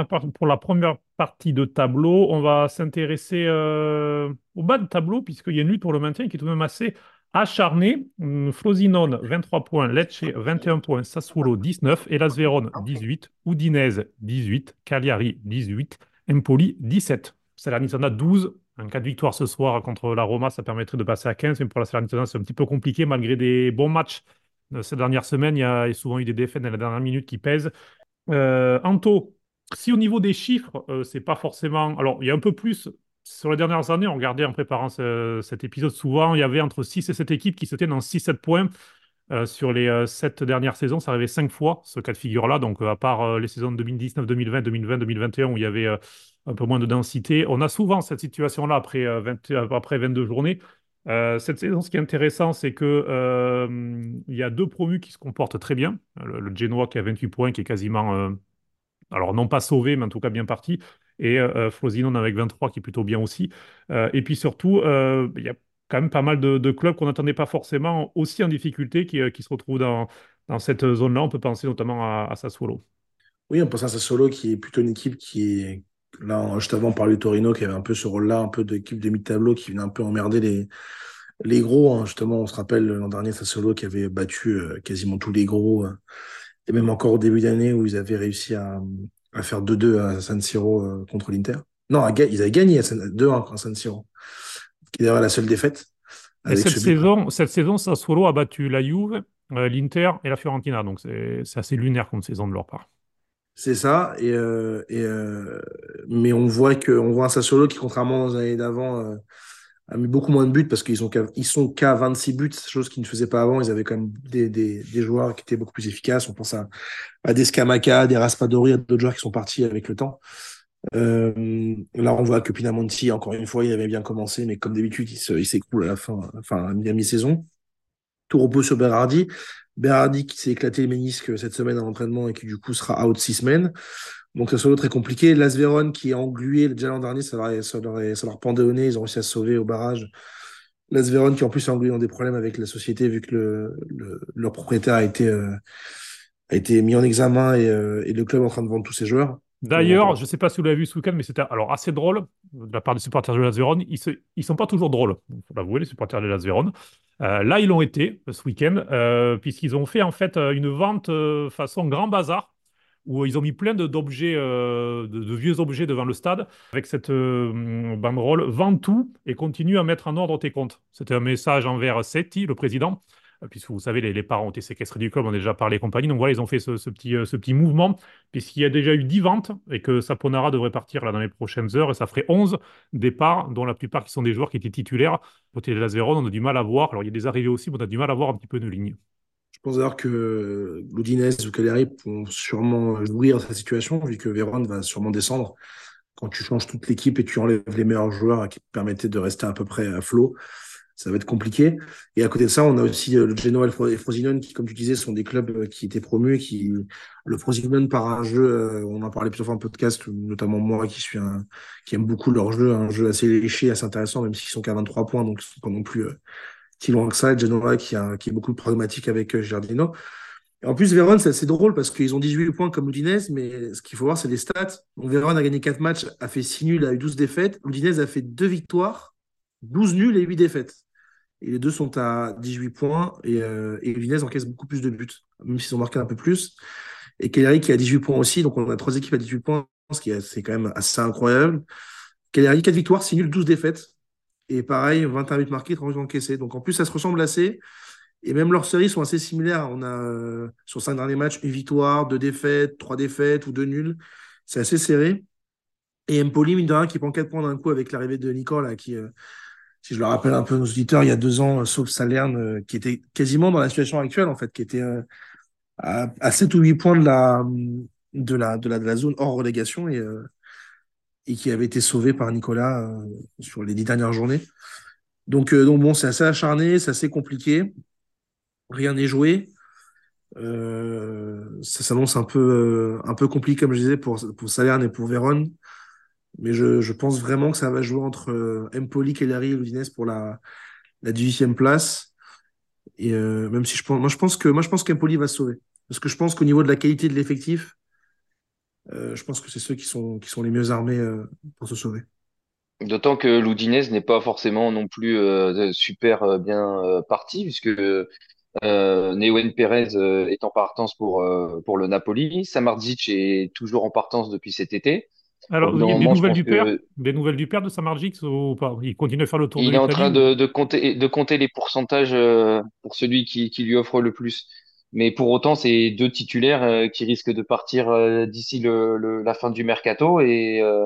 Speaker 1: la, première partie de tableau. On va s'intéresser euh, au bas de tableau, puisqu'il y a une lutte pour le maintien qui est tout de même assez acharnée. Hum, Frosinone, 23 points, Lecce, 21 points, Sassuolo, 19, Hellas Vérone, 18, Udinese, 18, Cagliari, 18, Empoli, 17. Salernitana, 12. En cas de victoire ce soir contre la Roma, ça permettrait de passer à 15, mais pour la Salernitana, c'est un petit peu compliqué malgré des bons matchs. Ces dernières semaines, il y a souvent eu des défaites dans la dernière minute qui pèsent. Euh, Anto, si au niveau des chiffres, euh, c'est pas forcément. Alors, il y a un peu plus. Sur les dernières années, on regardait en préparant ce- cet épisode, souvent, il y avait entre 6 et 7 équipes qui se tenaient dans 6-7 points. Euh, sur les euh, 7 dernières saisons, ça arrivait 5 fois, ce cas de figure-là. Donc, à part les saisons 2019, 2020, 2020, 2021, où il y avait un peu moins de densité, on a souvent cette situation-là après, 20 après 22 journées. Euh, cette saison, ce qui est intéressant, c'est que euh, y a deux promus qui se comportent très bien. Le, le Genoa qui a 28 points, qui est quasiment, euh, alors non pas sauvé, mais en tout cas bien parti. Et euh, Frosinone avec 23, qui est plutôt bien aussi. Et puis surtout, il y a quand même pas mal de, clubs qu'on n'attendait pas forcément aussi en difficulté qui, se retrouvent dans, dans cette zone-là. On peut penser notamment à, à Sassuolo.
Speaker 4: Oui, on pense à Sassuolo qui est plutôt une équipe qui est. Là, juste avant, on parlait de Torino qui avait un peu ce rôle-là, un peu d'équipe de mi-tableau qui venait un peu emmerder les, les gros. hein. Justement, on se rappelle l'an dernier, Sassuolo qui avait battu euh, quasiment tous les gros. euh, et même encore au début d'année où ils avaient réussi à, à faire 2-2 à San Siro euh, contre l'Inter. Non, à ils avaient gagné à San- 2-1 contre San Siro, qui est d'ailleurs la seule défaite.
Speaker 1: Et cette
Speaker 4: ce
Speaker 1: saison, cette saison, Sassuolo a battu la Juve, l'Inter et la Fiorentina. Donc c'est c'est assez lunaire comme saison de leur part.
Speaker 4: C'est ça. Et, euh, et, euh, mais on voit que on voit un Sassuolo qui, contrairement aux années d'avant, euh, a mis beaucoup moins de buts parce qu'ils qu'à, ils sont qu'à 26 buts, chose qu'ils ne faisaient pas avant. Ils avaient quand même des, des, des joueurs qui étaient beaucoup plus efficaces. On pense à, à des Scamacca, des Raspadori, à d'autres joueurs qui sont partis avec le temps. Euh, là, on voit que Pinamonti, encore une fois, il avait bien commencé, mais comme d'habitude, il, s'écroule à la fin, enfin, à mi-saison. Tout repose sur Berardi. Berardi qui s'est éclaté le ménisque cette semaine en entraînement et qui du coup sera out six semaines. Donc ça sera très compliqué. Las qui est englué déjà l'an dernier, ça leur, ça, leur, ça leur ils ont réussi à sauver au barrage. Las qui en plus est englué dans des problèmes avec la société vu que le, le, leur propriétaire a été, euh, a été mis en examen et, euh, et le club en train de vendre tous ses joueurs.
Speaker 1: D'ailleurs, je ne sais pas si vous l'avez vu ce week-end, mais c'était alors assez drôle de la part des supporters de Las Véron. Ils ne ils sont pas toujours drôles, il faut l'avouer, les supporters de Las Véron. Euh, là, ils l'ont été ce week-end, euh, puisqu'ils ont fait en fait euh, une vente euh, façon grand bazar, où ils ont mis plein d'objets, de, de vieux objets devant le stade, avec cette banderole Vends tout et continue à mettre en ordre tes comptes. C'était un message envers Setti, le président, puisque vous savez, les, parents ont été séquestrés du club, on a déjà parlé compagnie. Donc voilà, ils ont fait ce, petit, euh, ce petit mouvement, puisqu'il y a déjà eu 10 ventes et que Saponara devrait partir là dans les prochaines heures, et ça ferait 11 départs, dont la plupart qui sont des joueurs qui étaient titulaires. Côté de Véron, on a du mal à voir. Alors il y a des arrivées aussi, mais on a du mal à voir un petit peu une ligne.
Speaker 4: Je pense d'ailleurs que l'Udinese ou Cagliari vont sûrement jouir cette situation, vu que Véron va sûrement descendre. Quand tu changes toute l'équipe et tu enlèves les meilleurs joueurs qui permettaient de rester à peu près à flot, ça va être compliqué. Et à côté de ça, on a aussi euh, le Genoa et Frosinone qui, comme tu disais, sont des clubs euh, qui étaient promus. Qui... Le Frosinone, par un jeu, euh, on en parlait plusieurs fois en podcast, notamment moi qui suis un... qui aime beaucoup leur jeu, un jeu assez léché, assez intéressant, même s'ils sont qu'à 23 points, donc ils sont pas non plus si loin que ça. Genoa qui, est beaucoup pragmatique avec Giardino. En plus, Véron, c'est assez drôle parce qu'ils ont 18 points comme l'Udinese, mais ce qu'il faut voir, c'est les stats. Donc, Véron a gagné 4 matchs, a fait 6 nuls, a eu 12 défaites. L'Udinese a fait 2 victoires, 12 nuls et 8 défaites. Et les deux sont à 18 points et, euh, encaisse beaucoup plus de buts, même s'ils ont marqué un peu plus. Et Cagliari qui a 18 points aussi, donc on a trois équipes à 18 points, ce qui est, c'est quand même assez incroyable. Cagliari, 4 victoires, 6 nuls, 12 défaites. Et pareil, 21 buts marqués, 30 buts encaissés. Donc en plus, ça se ressemble assez. Et même leurs séries sont assez similaires. On a euh, sur 5 derniers matchs, une victoire, deux défaites, trois défaites ou deux nuls. C'est assez serré. Et Empoli, mine de rien, qui prend 4 points d'un coup avec l'arrivée de Nicolas, qui, euh, si je le rappelle un peu nos auditeurs, il y a deux ans, euh, sauf Salerne, euh, qui était quasiment dans la situation actuelle, en fait, qui était euh, à, à 7 ou 8 points de la, de la, de la, zone hors relégation et, et qui avait été sauvé par Nicolas sur les dix dernières journées. Donc, donc bon, c'est assez acharné, c'est assez compliqué. Rien n'est joué. Euh, ça s'annonce un peu, un peu compliqué, comme je disais, pour, pour Salerne et pour Vérone. Mais je, pense vraiment que ça va jouer entre euh, Empoli, Cagliari et Udinese pour la, la 18e place. Et euh, même si je pense, moi je pense que moi je pense qu'Empoli va se sauver. Parce que je pense qu'au niveau de la qualité de l'effectif, euh, je pense que c'est ceux qui sont, qui sont les mieux armés pour se sauver.
Speaker 3: D'autant que l'Udinese n'est pas forcément non plus super bien parti, puisque euh, Perez est en partance pour, pour le Napoli. Samardzic est toujours en partance depuis cet été.
Speaker 1: Alors,
Speaker 3: Donc
Speaker 1: il y a des nouvelles du père?
Speaker 3: que
Speaker 1: Des nouvelles du père de Samardzic ou pas? Il continue à faire le tour de
Speaker 3: il est en train de, de compter, de compter les pourcentages euh, pour celui qui, qui lui offre le plus. Mais pour autant, c'est deux titulaires euh, qui risquent de partir euh, d'ici le, le- la fin du mercato et euh,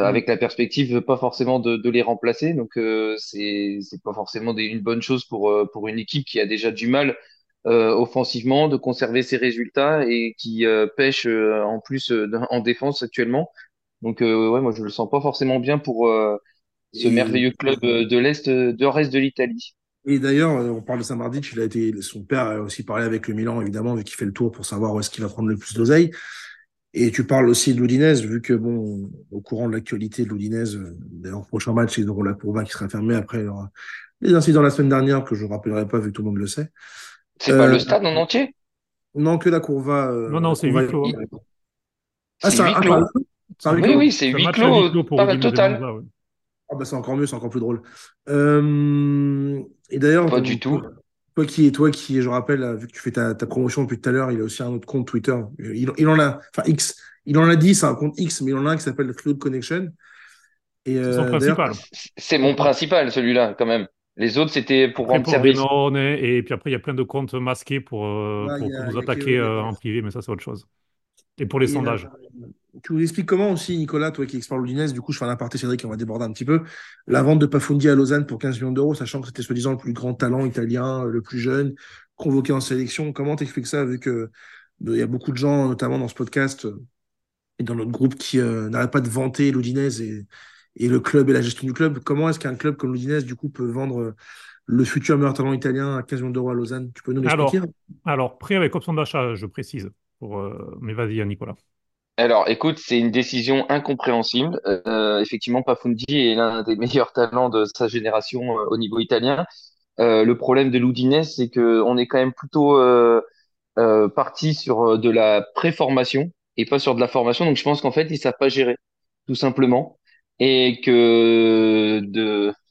Speaker 4: Mm.
Speaker 3: avec la perspective pas forcément de, de les remplacer. Donc euh, c'est pas forcément des- une bonne chose pour pour une équipe qui a déjà du mal euh, offensivement de conserver ses résultats et qui euh, pêche euh, en plus en défense actuellement. Donc euh, ouais, moi je le sens pas forcément bien pour euh, ce
Speaker 4: Et,
Speaker 3: merveilleux club euh, de l'Est, de reste de l'Italie.
Speaker 4: et d'ailleurs, on parle de Samardzic, il a été, son père a aussi parlé avec le Milan, évidemment, vu qu'il fait le tour pour savoir où est-ce qu'il va prendre le plus d'oseille. Et tu parles aussi de l'Udinese, vu que, bon, au courant de l'actualité de l'Udinese, euh, d'ailleurs, prochain match, ils auront la Courba qui sera fermée après leur- les incidents la semaine dernière, que je ne rappellerai pas, vu que tout le monde le sait.
Speaker 3: C'est pas le stade en entier?
Speaker 4: non, que la Courva. euh,
Speaker 1: Non, non, c'est
Speaker 4: Courva
Speaker 1: huis clos.
Speaker 4: Ah,
Speaker 3: C'est
Speaker 4: un, ah,
Speaker 3: Oui,
Speaker 4: clos
Speaker 3: oui, c'est huis clos,
Speaker 1: pour
Speaker 3: total.
Speaker 1: Ouais.
Speaker 4: Ah bah c'est encore mieux, c'est encore plus drôle. Euh, et d'ailleurs,
Speaker 3: Pas
Speaker 4: bon,
Speaker 3: du tout.
Speaker 4: toi qui, toi qui, je rappelle, euh, vu que tu fais ta, ta promotion depuis tout à l'heure, il a aussi un autre compte Twitter. Il, il en a, enfin X, il en a dit, c'est un compte X, mais il en a un qui s'appelle Fluid Connection. Et
Speaker 1: C'est son
Speaker 4: euh,
Speaker 1: principal.
Speaker 3: C'est mon principal, celui-là, quand même. Les autres, c'était pour
Speaker 1: Après,
Speaker 3: rendre
Speaker 1: pour
Speaker 3: service.
Speaker 1: Et puis après, il y a plein de comptes masqués pour, euh, pour, nous attaquer
Speaker 4: que-
Speaker 1: euh, en privé, mais ça, c'est autre chose. Et pour les
Speaker 4: et,
Speaker 1: sondages.
Speaker 4: Tu nous expliques comment aussi, Nicolas, toi qui explores l'Udinese, du coup, je fais un aparté, Cédric, on va déborder un petit peu. La vente de Pafundi à Lausanne pour 15 millions d'euros, sachant que c'était soi-disant le plus grand talent italien, le plus jeune, convoqué en sélection. Comment t'expliques ça, vu que euh, il y a beaucoup de gens, notamment dans ce podcast euh, et dans notre groupe, qui euh, n'arrêtent pas de vanter l'Udinese et, le club et la gestion du club. Comment est-ce qu'un club comme l'Udinese, du coup, peut vendre euh, le futur meilleur talent italien à 15 millions d'euros à Lausanne? Tu peux nous l'expliquer?
Speaker 1: Alors, alors, prêt avec option d'achat, je précise. Mais vas-y, hein, Nicolas.
Speaker 3: Alors, écoute, c'est une décision incompréhensible. Euh, effectivement, Pafundi est l'un des meilleurs talents de sa génération euh, au niveau italien. Euh, le problème de l'Udinese, c'est que on est quand même plutôt parti sur de la préformation et pas sur de la formation. Donc, je pense qu'en fait, ils savent pas gérer, tout simplement, et que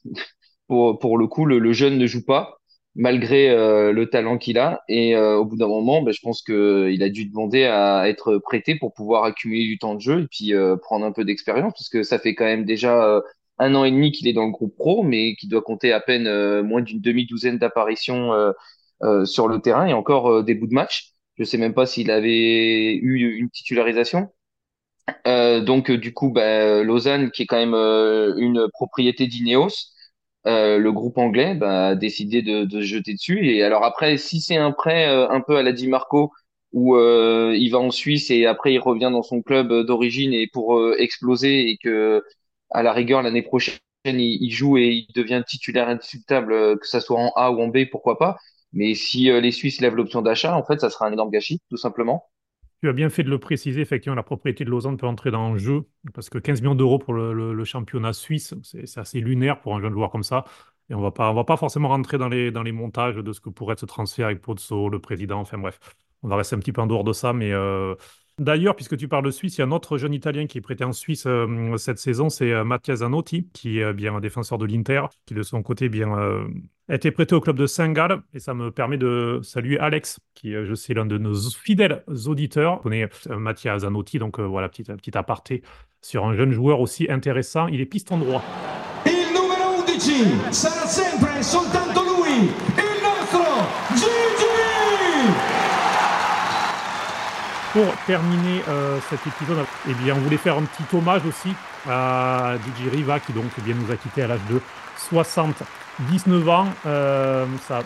Speaker 3: pour le coup, le jeune ne joue pas malgré euh, le talent qu'il a. Et euh, au bout d'un moment, ben, je pense que il a dû demander à être prêté pour pouvoir accumuler du temps de jeu et puis euh, prendre un peu d'expérience, parce que ça fait quand même déjà euh, un an et demi qu'il est dans le groupe pro, mais qui doit compter à peine euh, moins d'une demi-douzaine d'apparitions euh, sur le terrain et encore des bouts de match. Je sais même pas s'il avait eu une titularisation. Donc du coup, bah, Lausanne, qui est quand même une propriété d'Ineos, euh, le groupe anglais bah, a décidé de, de se jeter dessus. Et alors après, si c'est un prêt euh, un peu à la Di Marco, où euh, il va en Suisse et après il revient dans son club d'origine et pour euh, exploser et que à la rigueur l'année prochaine il, il joue et il devient titulaire indiscutable, euh, que ça soit en A ou en B, pourquoi pas. Mais si euh, les Suisses lèvent l'option d'achat, en fait, ça sera un énorme gâchis, tout simplement.
Speaker 1: Tu as bien fait de le préciser, effectivement, la propriété de Lausanne peut entrer dans le jeu, parce que 15 millions d'euros pour le, championnat suisse, c'est assez lunaire pour un jeune joueur comme ça. Et on va pas, on va pas forcément rentrer dans les, dans les montages de ce que pourrait être ce transfert avec Pozzo, le président, enfin bref. On va rester un petit peu en dehors de ça, mais euh, d'ailleurs, puisque tu parles de Suisse, il y a un autre jeune Italien qui est prêté en Suisse euh, cette saison, c'est euh, Mattia Zanotti, qui est euh, bien un défenseur de l'Inter, qui de son côté bien euh, a été prêté au club de Saint-Gall et ça me permet de saluer Alex, qui, je sais, l'un de nos fidèles auditeurs. On connaît Mattia Zanotti, donc voilà, petit, petit aparté sur un jeune joueur aussi intéressant. Il est piston droit.
Speaker 2: Il numero 11 sarà sempre soltanto lui,
Speaker 1: pour terminer euh, cet épisode, eh bien, on voulait faire un petit hommage aussi à DJ Riva qui donc eh nous a quitté à l'âge de 79 ans. Euh, ça a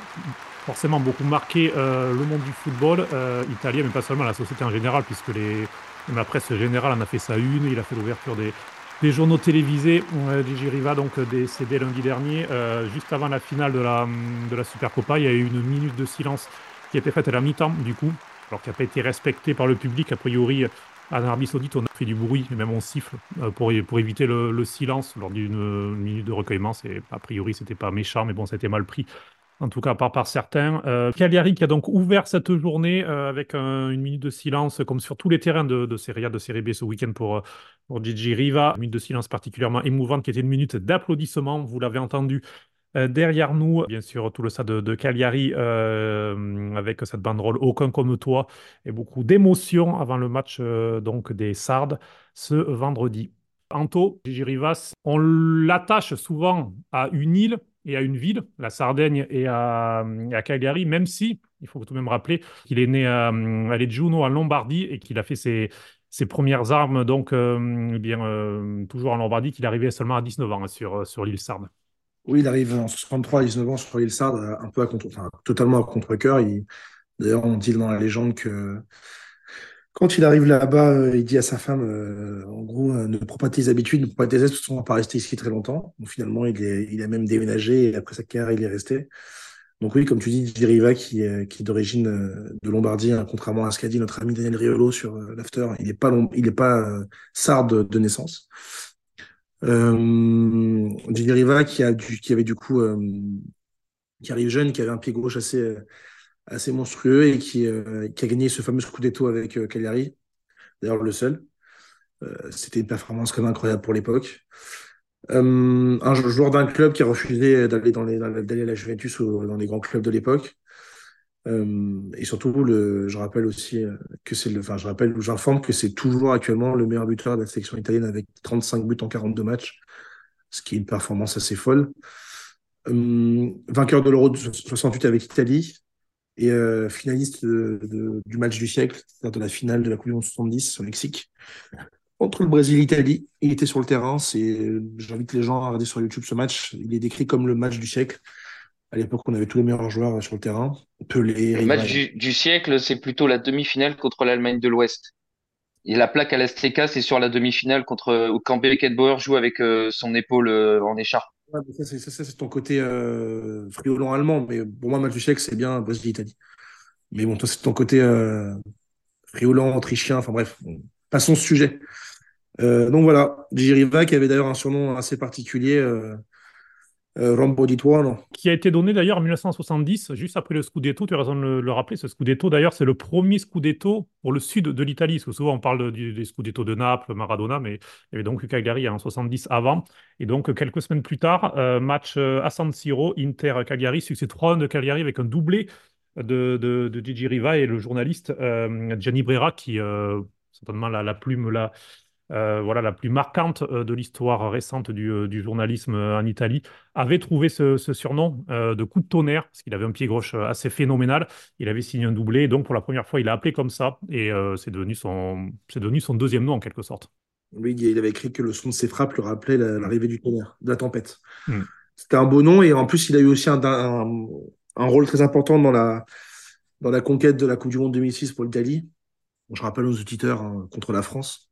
Speaker 1: forcément beaucoup marqué euh, le monde du football italien, mais pas seulement la société en général, puisque les, la presse générale en a fait sa une. Il a fait l'ouverture des, des journaux télévisés. DJ Riva donc décédé lundi dernier, juste avant la finale de la, de la Supercopa. Il y a eu une minute de silence qui a été faite à la mi-temps, du coup alors qui n'a pas été respecté par le public. A priori, en Arabie Saoudite, on a fait du bruit, et même on siffle euh, pour, pour éviter le, silence lors d'une minute de recueillement. A priori, c'était pas méchant, mais bon, été mal pris. En tout cas, par, par certains. Euh, Cagliari qui a donc ouvert cette journée euh, avec une minute de silence, comme sur tous les terrains de, Serie A, de Serie B ce week-end pour, pour Gigi Riva. Une minute de silence particulièrement émouvante qui était une minute d'applaudissement. Vous l'avez entendu euh, derrière nous, bien sûr, tout le stade de, Cagliari euh, avec cette banderole Aucun comme toi et beaucoup d'émotions avant le match euh, donc des Sardes ce vendredi. Anto, Gigi Rivas, on l'attache souvent à une île et à une ville, la Sardaigne et à, Cagliari, même si, il faut tout de même rappeler qu'il est né à, à Leggiuno, en Lombardie, et qu'il a fait ses, premières armes, donc eh bien, toujours en Lombardie, qu'il arrivait seulement à 19 ans sur, sur l'île Sarde.
Speaker 4: Oui, il arrive en 63 19 ans sur l'île Sarde, un peu à contre, enfin, totalement à contre-cœur. D'ailleurs, on dit dans la légende que quand il arrive là-bas, euh, il dit à sa femme, euh, en gros, euh, ne prends pas tes habitudes, ne prends pas tes aides, parce qu'on va pas rester ici très longtemps. Donc, finalement, il, a même déménagé et après sa carrière, il est resté. Donc oui, comme tu dis, Riva, qui, est d'origine de Lombardie, hein, contrairement à ce qu'a dit notre ami Daniel Riolo sur l'after, il n'est pas, il est pas sarde de naissance. Euh, Riva qui, avait du coup, euh, qui arrive jeune, qui avait un pied gauche assez, assez monstrueux et qui, euh, qui a gagné ce fameux Scudetto avec euh, Cagliari, d'ailleurs le seul. C'était une performance quand même incroyable pour l'époque. un joueur d'un club qui a refusé d'aller d'aller à la Juventus ou dans les grands clubs de l'époque. Euh, et surtout, je rappelle aussi euh, que c'est le, enfin, je rappelle ou j'informe que c'est toujours actuellement le meilleur buteur de la sélection italienne avec 35 buts en 42 matchs, ce qui est une performance assez folle. Euh, vainqueur de l'Euro 68 avec l'Italie et finaliste du match du siècle, c'est-à-dire de la finale de la Coupe du Monde 70 au Mexique. Entre le Brésil et l'Italie, il était sur le terrain. J'invite les gens à regarder sur YouTube ce match. Il est décrit comme le match du siècle. À l'époque, on avait tous les meilleurs joueurs sur le terrain.
Speaker 3: le match du, siècle, c'est plutôt la demi-finale contre l'Allemagne de l'Ouest. Et la plaque à l'Azteca, c'est sur la demi-finale contre où quand Beckenbauer joue avec euh, son épaule euh, en écharpe.
Speaker 4: ça, c'est ton côté euh, friolant allemand. Mais pour moi, le match du siècle, c'est bien Brésil-Italie. Mais bon, toi, c'est ton côté euh, friolant, autrichien. Enfin bref, passons ce sujet. donc voilà, Giriva, qui avait d'ailleurs un surnom assez particulier euh, Rombo di Tuono.
Speaker 1: Qui a été donné d'ailleurs en 1970, juste après le Scudetto. Tu as raison de le, rappeler. Ce Scudetto, d'ailleurs, c'est le premier Scudetto pour le sud de l'Italie. Souvent, on parle des Scudetto de Naples, Maradona, mais il y avait donc Cagliari en 70 avant. Et donc, quelques semaines plus tard, euh, match euh, à San Siro, Inter-Cagliari, succès 3-1 de Cagliari avec un doublé de, de, Gigi Riva et le journaliste Gianni Brera, qui, certainement, la, la plume là euh, voilà, la plus marquante euh, de l'histoire récente du, euh, journalisme en Italie, avait trouvé ce, surnom de coup de tonnerre, parce qu'il avait un pied gauche assez phénoménal. Il avait signé un doublé, donc pour la première fois, il a appelé comme ça, et c'est devenu, son, devenu son deuxième nom en quelque sorte.
Speaker 4: Oui, il avait écrit que le son de ses frappes lui rappelait l'arrivée du tonnerre, de la tempête. Hmm. C'était un beau nom, et en plus, il a eu aussi un, un, rôle très important dans la, dans la conquête de la Coupe du Monde 2006 pour l'Italie. je rappelle aux auditeurs hein, contre la France.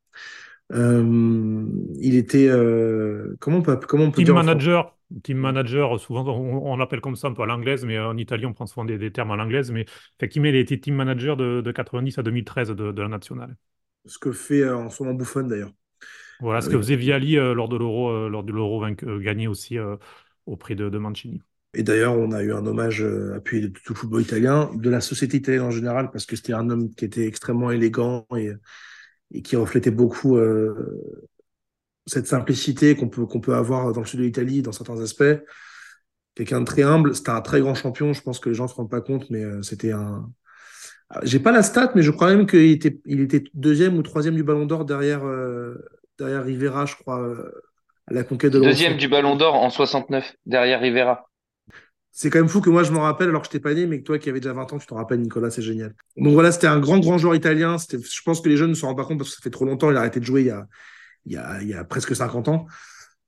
Speaker 4: Euh, il était euh, comment on peut comment on peut
Speaker 1: team manager. Team manager souvent on, l'appelle comme ça un peu à l'anglaise mais en Italie on prend souvent des, termes à l'anglaise. Mais effectivement il a été team manager de, 90 à 2013 de, la nationale.
Speaker 4: Ce que fait euh, en ce moment Buffon d'ailleurs.
Speaker 1: Voilà ce que faisait Viali lors de l'euro lors de l'euro gagné aussi auprès de, Mancini.
Speaker 4: Et d'ailleurs, on a eu un hommage appuyé de tout le football italien, de la société italienne en général, parce que c'était un homme qui était extrêmement élégant et, et qui reflétait beaucoup euh, cette simplicité qu'on peut, qu'on peut avoir dans le sud de l'Italie dans certains aspects. Quelqu'un de très humble, c'était un très grand champion, je pense que les gens ne se rendent pas compte, mais euh, c'était un... J'ai pas la stat, mais je crois même qu'il était, il était deuxième ou troisième du Ballon d'Or derrière, euh, derrière Rivera, je crois, à la conquête de
Speaker 3: Deuxième du Ballon d'Or en 69, derrière Rivera.
Speaker 4: C'est quand même fou que moi je m'en rappelle alors que je t'ai pas né, mais que toi qui avais déjà 20 ans, tu t'en rappelles, Nicolas, c'est génial. Donc voilà, c'était un grand, grand joueur italien. Je pense que les jeunes ne se rendent pas compte parce que ça fait trop longtemps. Il a arrêté de jouer il y a, presque 50 ans.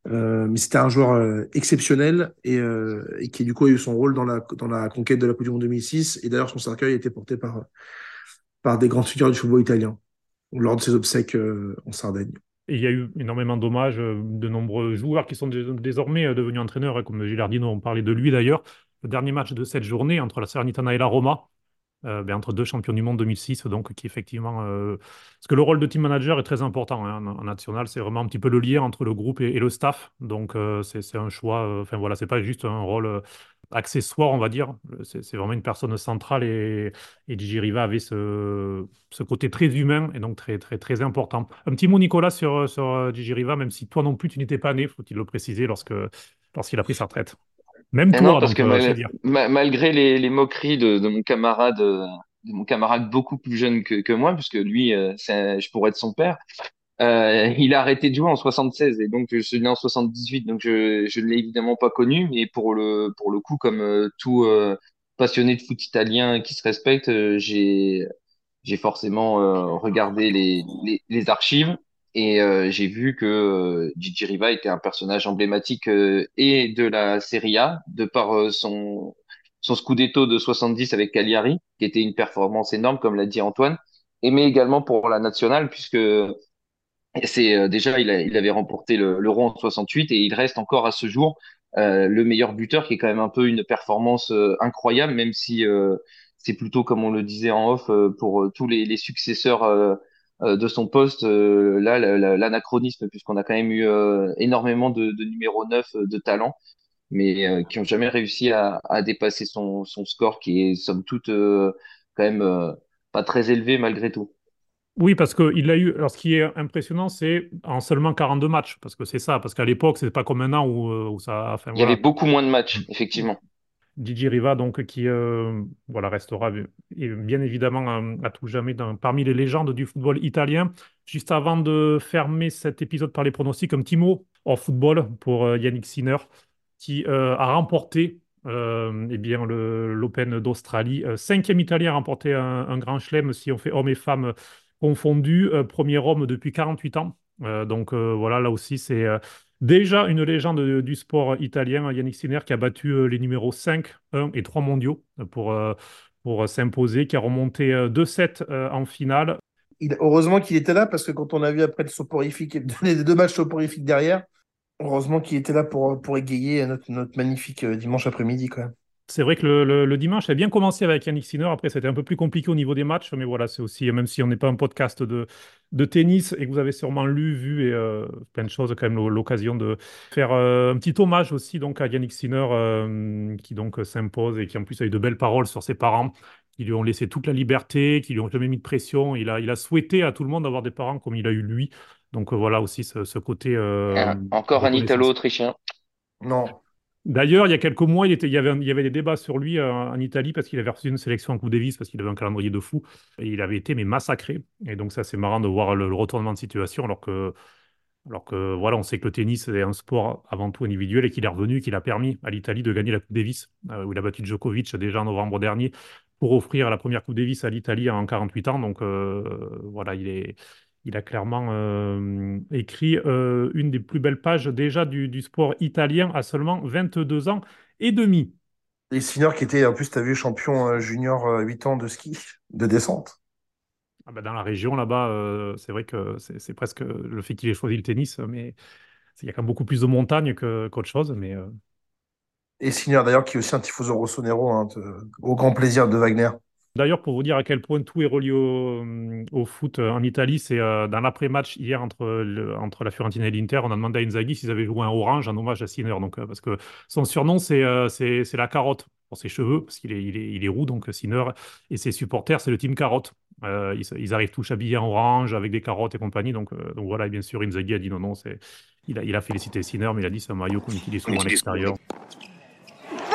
Speaker 4: Euh, mais c'était un joueur euh, exceptionnel et, euh, et, qui du coup a eu son rôle dans la, conquête de la Coupe du Monde 2006. Et d'ailleurs, son cercueil a été porté par, des grandes figures du football italien lors de ses obsèques en Sardaigne.
Speaker 1: Il y a eu énormément d'hommages de nombreux joueurs qui sont désormais devenus entraîneurs, comme Gilardino, on parlait de lui d'ailleurs. Le dernier match de cette journée entre la Salernitana et la Roma, euh, ben, entre deux champions du monde 2006, donc qui effectivement. Euh, parce que le rôle de team manager est très important hein, en, national, c'est vraiment un petit peu le lien entre le groupe et, le staff. Donc euh, c'est un choix. Enfin voilà, c'est pas juste un rôle accessoire, on va dire. C'est vraiment une personne centrale et, et Gigi Riva avait ce, ce, côté très humain et donc très très très important. Un petit mot Nicolas sur, sur Gigi Riva, même si toi non plus tu n'étais pas né, faut-il le préciser lorsque lorsqu'il a pris sa retraite.
Speaker 3: Même toi, non, parce que malgré les, les moqueries de, de, mon camarade, de mon camarade beaucoup plus jeune que, que moi, puisque lui, euh, je pourrais être son père, euh, il a arrêté de jouer en 76 et donc je suis né en 78, donc je je l'ai évidemment pas connu, mais pour le pour le coup, comme euh, tout euh, passionné de foot italien qui se respecte, j'ai j'ai forcément regardé les, les, les archives et euh, j'ai vu que euh, Gigi Riva était un personnage emblématique euh, et de la Serie A, de par euh, son, son scudetto de 70 avec Cagliari, qui était une performance énorme, comme l'a dit Antoine, et mais également pour la nationale, puisque c'est déjà il, avait remporté l'Euro en 68 et il reste encore à ce jour le meilleur buteur, qui est quand même un peu une performance incroyable, même si c'est plutôt, comme on le disait en off, pour tous les, successeurs euh, de son poste, euh, là, l'anachronisme, puisqu'on a quand même eu euh, énormément de, de numéro 9 de talent, mais qui ont jamais réussi à, à dépasser son, son, score, qui est somme toute quand même pas très élevé malgré tout.
Speaker 1: Oui, parce qu'il l'a eu. Alors, ce qui est impressionnant, c'est en seulement 42 matchs, parce que c'est ça. Parce qu'à l'époque, c'est pas comme maintenant où, où ça.
Speaker 3: Enfin, Il y avait beaucoup moins de matchs, effectivement.
Speaker 1: Didier Riva, donc, qui euh, voilà, restera bien évidemment euh, à, tout jamais dans, parmi les légendes du football italien. Juste avant de fermer cet épisode par les pronostics, un petit mot en football pour euh, Yannick Sinner, qui a remporté eh bien, l'Open d'Australie. cinquième Italien a remporté un, un, grand chelem, si on fait hommes et femmes confondus. premier homme depuis 48 ans. donc voilà, là aussi, c'est Déjà une légende du sport italien, Yannick Sinner, qui a battu euh, les numéros 5, 1 et 3 mondiaux euh, pour, euh, s'imposer, qui a remonté 2-7 en finale.
Speaker 4: Heureusement qu'il était là, parce que quand on a vu après le soporifique, les deux matchs soporifiques derrière, heureusement qu'il était là pour, pour égayer notre, notre magnifique dimanche après-midi. Quand même.
Speaker 1: C'est vrai que le, dimanche a bien commencé avec Yannick Sinner. Après, c'était un peu plus compliqué au niveau des matchs. Mais voilà, c'est aussi, même si on n'est pas un podcast de, de tennis et que vous avez sûrement lu, vu et euh, plein de choses, quand même l'occasion de faire euh, un petit hommage aussi donc à Yannick Sinner euh, qui donc s'impose et qui en plus a eu de belles paroles sur ses parents qui lui ont laissé toute la liberté, qui lui ont jamais mis de pression. Il a, il a souhaité à tout le monde d'avoir des parents comme il a eu lui. Donc voilà aussi ce, côté.
Speaker 3: encore un Italo-Autrichien.
Speaker 4: Non,
Speaker 1: D'ailleurs, il y a quelques mois, il, y avait des débats sur lui euh, en Italie parce qu'il avait reçu une sélection en Coupe Davis parce qu'il avait un calendrier de fou et il avait été mais massacré. Et donc ça, c'est marrant de voir le, retournement de situation alors que, alors que voilà, on sait que le tennis est un sport avant tout individuel et qu'il est revenu, qu'il a permis à l'Italie de gagner la Coupe Davis euh, où il a battu Djokovic déjà en novembre dernier pour offrir la première Coupe Davis à l'Italie en 48 ans. Donc euh, voilà, il est il a clairement euh, écrit euh, une des plus belles pages déjà du, sport italien à seulement 22 ans et demi.
Speaker 4: Et Sinner qui était, en plus, tu as vu, champion euh, junior 8 ans de ski, de descente.
Speaker 1: Ah bah, dans la région là-bas, c'est vrai que c'est presque le fait qu'il ait choisi le tennis, mais il y a quand même beaucoup plus de montagnes qu'autre chose. Mais,
Speaker 4: Et Sinner d'ailleurs qui est aussi un tifoso rossonero, hein, au grand plaisir de Wagner.
Speaker 1: D'ailleurs, pour vous dire à quel point tout est relié au, euh, foot euh, en Italie, c'est euh, dans l'après-match hier entre, entre la Fiorentina et l'Inter, on a demandé à Inzaghi s'ils avaient joué un orange en hommage à Sinner. Donc, parce que son surnom, c'est c'est la carotte pour ses cheveux, parce qu'il est, il est, il est, roux, donc Sinner. Et ses supporters, c'est le team carotte. ils, arrivent tous habillés en orange avec des carottes et compagnie. Donc, donc voilà, et bien sûr, Inzaghi a dit non, non, il a, il a félicité Sinner, mais il a dit c'est un maillot qu'on utilise souvent à l'extérieur.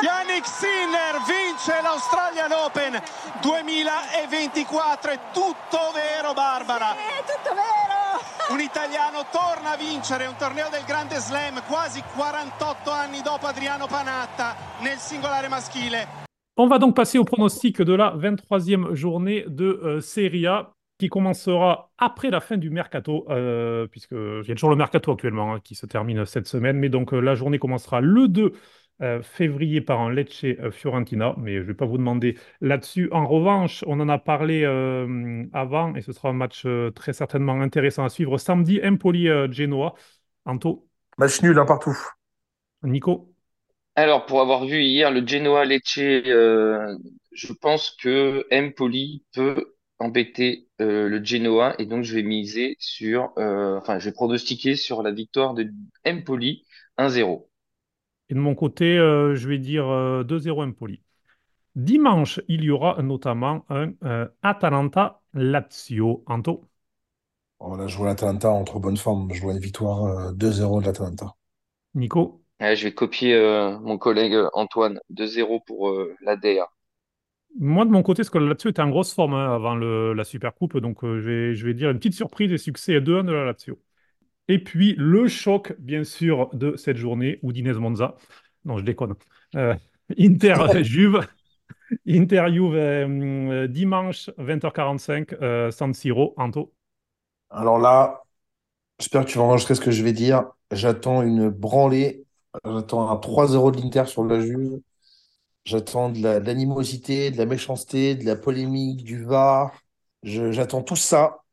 Speaker 2: Yannick Sinner vince l'Australian Open 2024, è tutto vero Barbara?
Speaker 5: Sì, è tutto vero!
Speaker 2: Un italiano torna a vincere un torneo del Grande Slam quasi 48 anni dopo Adriano Panatta nel singolare maschile.
Speaker 1: On va donc passer au pronostic de la 23e journée de euh, Serie A qui commencera après la fin du mercato, euh, puisque il y a toujours le mercato actuellement hein, qui se termine cette semaine, mais donc euh, la journée commencera le 2 euh, février par un Lecce euh, Fiorentina, mais je ne vais pas vous demander là-dessus. En revanche, on en a parlé euh, avant et ce sera un match euh, très certainement intéressant à suivre. Samedi, Empoli-Genoa. Anto,
Speaker 4: Match nul, un partout.
Speaker 1: Nico,
Speaker 3: Alors, pour avoir vu hier le Genoa Lecce, euh, je pense que Empoli peut embêter euh, le Genoa et donc je vais miser sur, euh, enfin, je vais pronostiquer sur la victoire de Empoli 1-0.
Speaker 1: Et de mon côté, euh, je vais dire euh, 2-0 Empoli. Dimanche, il y aura notamment un euh, Atalanta-Lazio. Anto,
Speaker 4: On a joué l'Atalanta en trop bonne forme. Je vois une victoire euh, 2-0 de l'Atalanta.
Speaker 1: Nico,
Speaker 3: Ouais, je vais copier euh, mon collègue euh, Antoine 2-0 pour euh, la DA.
Speaker 1: Moi, de mon côté, parce que la Lazio était en grosse forme hein, avant le- la Supercoupe, donc euh, je vais, je vais dire une petite surprise et succès 2-1 de la Lazio. Et puis, le choc, bien sûr, de cette journée, Udinese Monza. Non, je déconne. Euh, Inter-Juve. Inter-Juve, euh, euh, dimanche, 20h45, euh, San Siro, Anto.
Speaker 4: Alors là, j'espère que tu vas enregistrer ce que je vais dire. J'attends une branlée. J'attends un 3-0 de l'Inter sur la Juve. J'attends de la- de l'animosité, de la méchanceté, de la polémique, du VAR. J'attends tout ça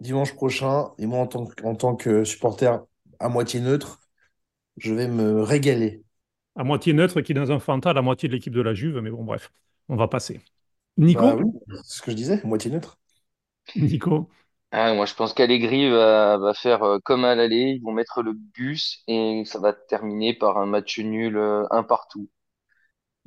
Speaker 4: dimanche prochain. Et moi, en tant que, en tant que supporter à moitié neutre, je vais me régaler.
Speaker 1: À moitié neutre, qui est dans un Fanta, la moitié de l'équipe de la Juve, mais bon, bref, on va passer.
Speaker 4: Bah
Speaker 1: Nico,
Speaker 4: oui, c'est ce que je disais, moitié neutre.
Speaker 1: Nico.
Speaker 3: Ah, moi, je pense qu'Allegri va, va faire euh, comme à l'aller. Ils vont mettre le bus et ça va terminer par un match nul, euh, un partout.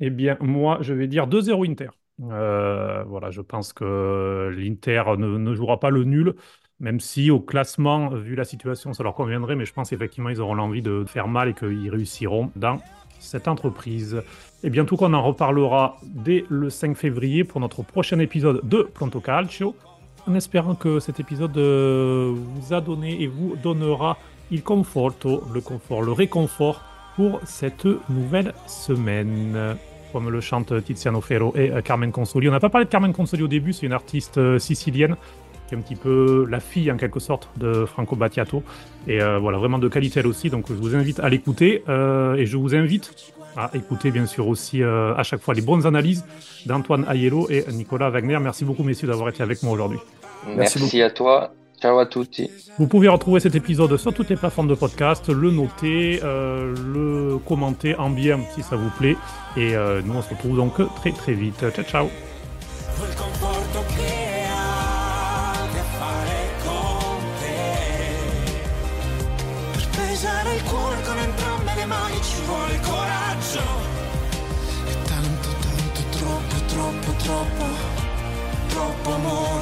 Speaker 1: Eh bien, moi, je vais dire 2-0 Inter. Euh, voilà, je pense que l'Inter ne, jouera pas le nul, même si au classement, vu la situation, ça leur conviendrait, mais je pense effectivement ils auront l'envie de faire mal et qu'ils réussiront dans cette entreprise. Et bien, tout qu'on en reparlera dès le 5 février pour notre prochain épisode de Pronto Calcio, en espérant que cet épisode euh, vous a donné et vous donnera il conforto, le confort, le réconfort pour cette nouvelle semaine. Comme le chante Tiziano Ferro et euh, Carmen Consoli. On n'a pas parlé de Carmen Consoli au début, c'est une artiste euh, sicilienne qui est un petit peu la fille en quelque sorte de Franco Battiato. Et euh, voilà, vraiment de qualité elle aussi. Donc je vous invite à l'écouter euh, et je vous invite à écouter bien sûr aussi euh, à chaque fois les bonnes analyses d'Antoine Aiello et Nicolas Wagner. Merci beaucoup messieurs d'avoir été avec moi aujourd'hui.
Speaker 3: Merci,
Speaker 4: beaucoup.
Speaker 3: à toi. Ciao à tutti.
Speaker 1: Vous pouvez retrouver cet épisode sur toutes les plateformes de podcast, le noter, euh, le commenter en bien si ça vous plaît. Et euh, nous on se retrouve donc très très vite. Ciao ciao
Speaker 2: troppo, troppo amore.